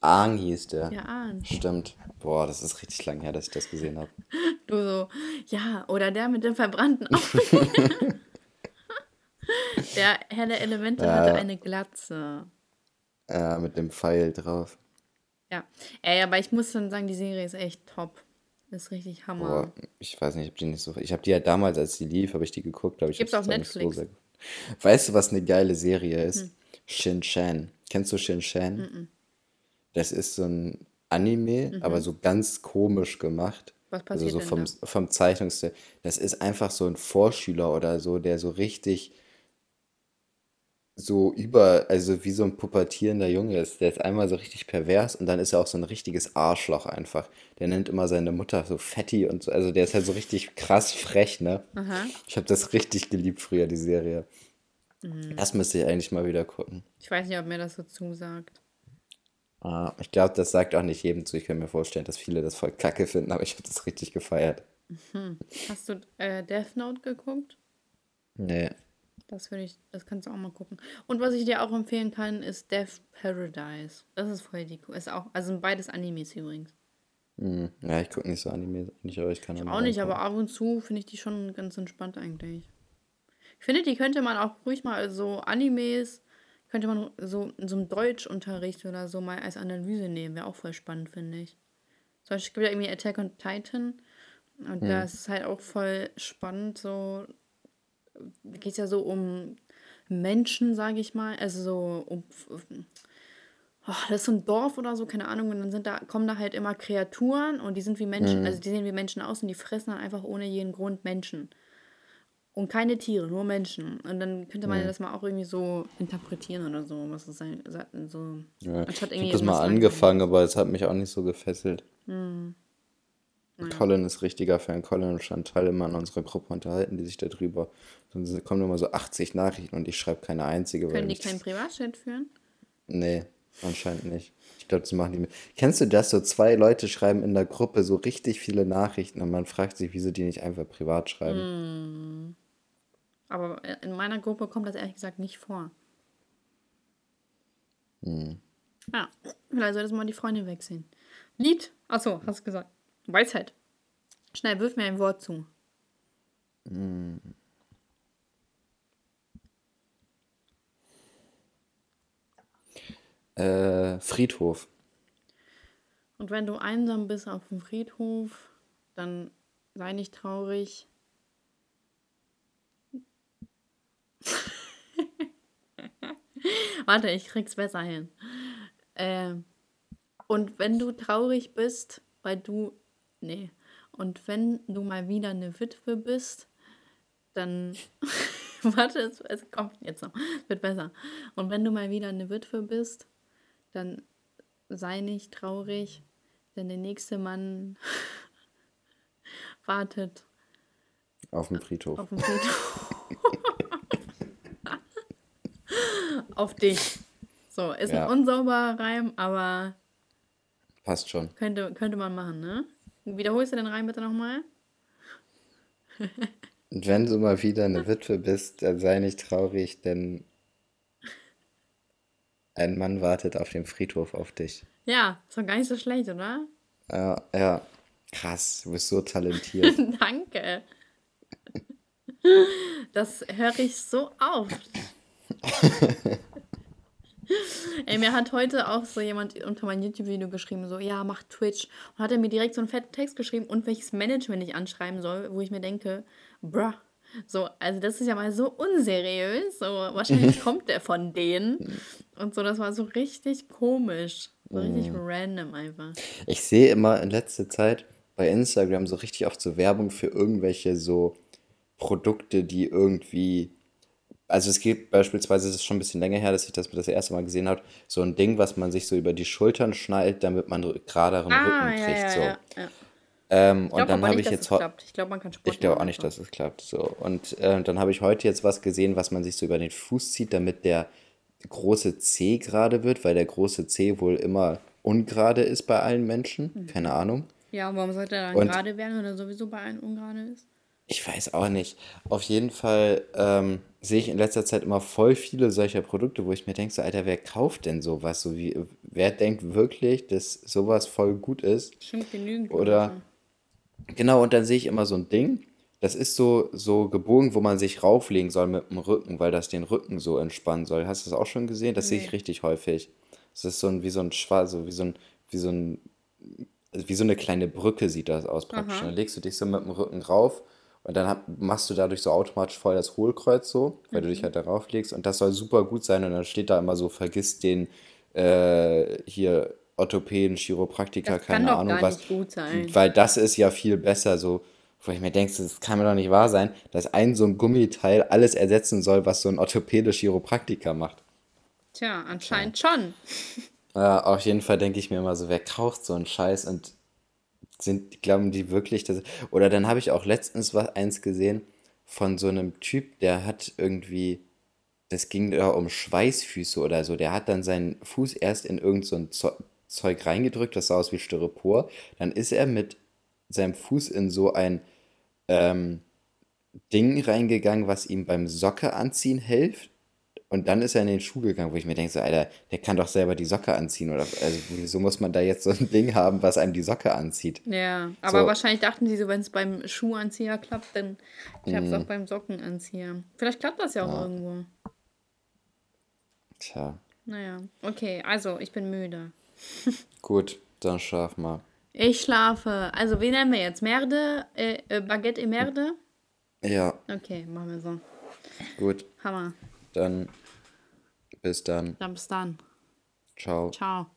Aang hieß der. Ja, Ahn. Stimmt. Boah, das ist richtig lang her, dass ich das gesehen habe. Du so, ja, oder der mit dem verbrannten Auge. der Herr der Elemente Ja. hatte eine Glatze. Ja, mit dem Pfeil drauf. Ja. Ey, aber ich muss schon sagen, die Serie ist echt top. Ist richtig Hammer. Boah, ich weiß nicht, ich hab die nicht so. Ich habe die halt damals, als die lief, habe ich die geguckt, aber ich Gibt's auf Netflix. so. Weißt du, was eine geile Serie ist? Hm. Shin Chan. Kennst du Shin Chan? Das ist so ein Anime, aber so ganz komisch gemacht. Mhm. Was Also passiert so denn vom, vom Zeichnungsstil. Das ist einfach so ein Vorschüler oder so, der so richtig so über, also wie so ein pubertierender Junge ist. Der ist einmal so richtig pervers und dann ist er auch so ein richtiges Arschloch einfach. Der nennt immer seine Mutter so Fetti und so. Also der ist halt so richtig krass frech, ne? Aha. Ich habe das richtig geliebt früher, die Serie. Mhm. Das müsste ich eigentlich mal wieder gucken. Ich weiß nicht, ob mir das so zusagt. Ah, ich glaube, das sagt auch nicht jedem zu. Ich kann mir vorstellen, dass viele das voll kacke finden, aber ich habe das richtig gefeiert. Hast du äh, Death Note geguckt? Nee. Das würde ich, das kannst du auch mal gucken. Und was ich dir auch empfehlen kann, ist Death Paradise. Das ist voll die cool. Ist auch, also sind beides Animes übrigens. Hm. Ja, ich gucke nicht so Anime, nicht, aber ich kann Ich auch nicht, reingucken. aber ab und zu finde ich die schon ganz entspannt eigentlich. Ich finde, die könnte man auch ruhig mal so Animes, könnte man so in so einem Deutschunterricht oder so mal als Analyse nehmen. Wäre auch voll spannend, finde ich. Zum Beispiel gibt ja irgendwie Attack on Titan. Und da ist es halt auch voll spannend, so geht es ja so um Menschen, sage ich mal. Also so um oh, das ist so ein Dorf oder so, keine Ahnung, und dann sind da, kommen da halt immer Kreaturen und die sind wie Menschen, also die sehen wie Menschen aus und die fressen dann einfach ohne jeden Grund Menschen. Und keine Tiere, nur Menschen. Und dann könnte man ja das mal auch irgendwie so interpretieren oder so, was es sein so. Ja, ich habe das mal angefangen, aber es hat mich auch nicht so gefesselt. Colin ist richtiger Fan. Colin und Chantal immer in unserer Gruppe unterhalten die sich darüber. Dann sind- kommen immer so 80 Nachrichten und ich schreibe keine einzige, Können die keinen Privatchat führen? Nee, anscheinend nicht. Ich glaube, das machen die mit. Kennst du das? So zwei Leute schreiben in der Gruppe so richtig viele Nachrichten und man fragt sich, wieso die nicht einfach privat schreiben. Hm. Aber in meiner Gruppe kommt das ehrlich gesagt nicht vor. Hm. Ja, vielleicht solltest du mal die Freunde wechseln. Lied? Achso, hast du gesagt. Weisheit. Schnell, wirf mir ein Wort zu. Äh, Friedhof. Und wenn du einsam bist auf dem Friedhof, dann sei nicht traurig. Warte, ich krieg's besser hin. Ähm, und wenn du traurig bist, weil du. Nee. Und wenn du mal wieder eine Witwe bist, dann. Warte, es, es kommt jetzt noch. Es wird besser. Und wenn du mal wieder eine Witwe bist, dann sei nicht traurig, denn der nächste Mann wartet Auf dem Friedhof. auf dem Friedhof. auf dich. So, ist Ja. ein unsauberer Reim, aber Passt schon. könnte, könnte man machen, ne? Wiederholst du den Reim bitte nochmal? Und wenn du mal wieder eine Witwe bist, dann sei nicht traurig, denn ein Mann wartet auf dem Friedhof auf dich. Ja, ist doch gar nicht so schlecht, oder? Ja, ja. Krass, du bist so talentiert. Danke. Das höre ich so oft. Ey, mir hat heute auch so jemand unter mein YouTube-Video geschrieben, so, ja, mach Twitch. Und hat er mir direkt so einen fetten Text geschrieben und welches Management ich anschreiben soll, wo ich mir denke, bruh, so, also das ist ja mal so unseriös. So, wahrscheinlich kommt der von denen. Und so, das war so richtig komisch. So richtig random einfach. Ich sehe immer in letzter Zeit bei Instagram so richtig oft so Werbung für irgendwelche so Produkte, die irgendwie. Also es gibt beispielsweise, das ist schon ein bisschen länger her, dass ich das das erste Mal gesehen habe, so ein Ding, was man sich so über die Schultern schnallt, damit man geraderen Ah, Rücken ja, kriegt. ja, so. ja, ja. Ähm, Ich und dann habe ich jetzt es heu- klappt. Ich glaube, man kann Sport Ich glaube auch nicht, dass es klappt. So. Und äh, dann habe ich heute jetzt was gesehen, was man sich so über den Fuß zieht, damit der große C gerade wird, weil der große C wohl immer ungerade ist bei allen Menschen. Keine Ahnung. Ja, und warum sollte er dann Und- gerade werden, wenn er sowieso bei allen ungerade ist? Ich weiß auch nicht. Auf jeden Fall ähm, sehe ich in letzter Zeit immer voll viele solcher Produkte, wo ich mir denke, so, Alter, wer kauft denn sowas? So wie, wer denkt wirklich, dass sowas voll gut ist? Stimmt genügend. Oder- Leute. Genau, und dann sehe ich immer so ein Ding, das ist so, so gebogen, wo man sich rauflegen soll mit dem Rücken, weil das den Rücken so entspannen soll. Hast du das auch schon gesehen? Das sehe ich Nee. richtig häufig. Das ist so ein, wie so ein Schwarz, so wie so ein, wie so ein, wie so eine kleine Brücke sieht das aus praktisch. Aha. Dann legst du dich so mit dem Rücken rauf und dann hab, machst du dadurch so automatisch voll das Hohlkreuz so, weil du dich halt darauf legst und das soll super gut sein und dann steht da immer so, vergiss den äh, hier Orthopäden, Chiropraktiker, Das keine Ahnung was. nicht gut sein. Weil das ist ja viel besser so, wo ich mir denke, das kann mir doch nicht wahr sein, dass ein so ein Gummiteil alles ersetzen soll, was so ein orthopädisch Chiropraktiker macht. Tja, anscheinend schon. Ja, auf jeden Fall denke ich mir immer so, wer kauft so einen Scheiß und sind, glauben die wirklich, dass. Oder dann habe ich auch letztens was eins gesehen von so einem Typ, der hat irgendwie, das ging da um Schweißfüße oder so, der hat dann seinen Fuß erst in irgend so ein Zeug reingedrückt, das sah aus wie Styropor, dann ist er mit seinem Fuß in so ein ähm, Ding reingegangen, was ihm beim Socke anziehen hilft. Und dann ist er in den Schuh gegangen, wo ich mir denke, so, Alter, der kann doch selber die Socke anziehen. Oder also wieso muss man da jetzt so ein Ding haben, was einem die Socke anzieht? Ja, aber So. wahrscheinlich dachten sie so, wenn es beim Schuhanzieher klappt, dann klappt es auch beim Sockenanzieher. Vielleicht klappt das ja auch irgendwo. Tja, Naja, okay, also ich bin müde. gut, dann schlaf mal. Ich schlafe. Also, wen nennen wir jetzt? Merde? Äh, äh, Baguette et Merde? Ja, Okay, machen wir so. gut, Hammer. dann bis dann. Dann bis dann. Ciao. Ciao.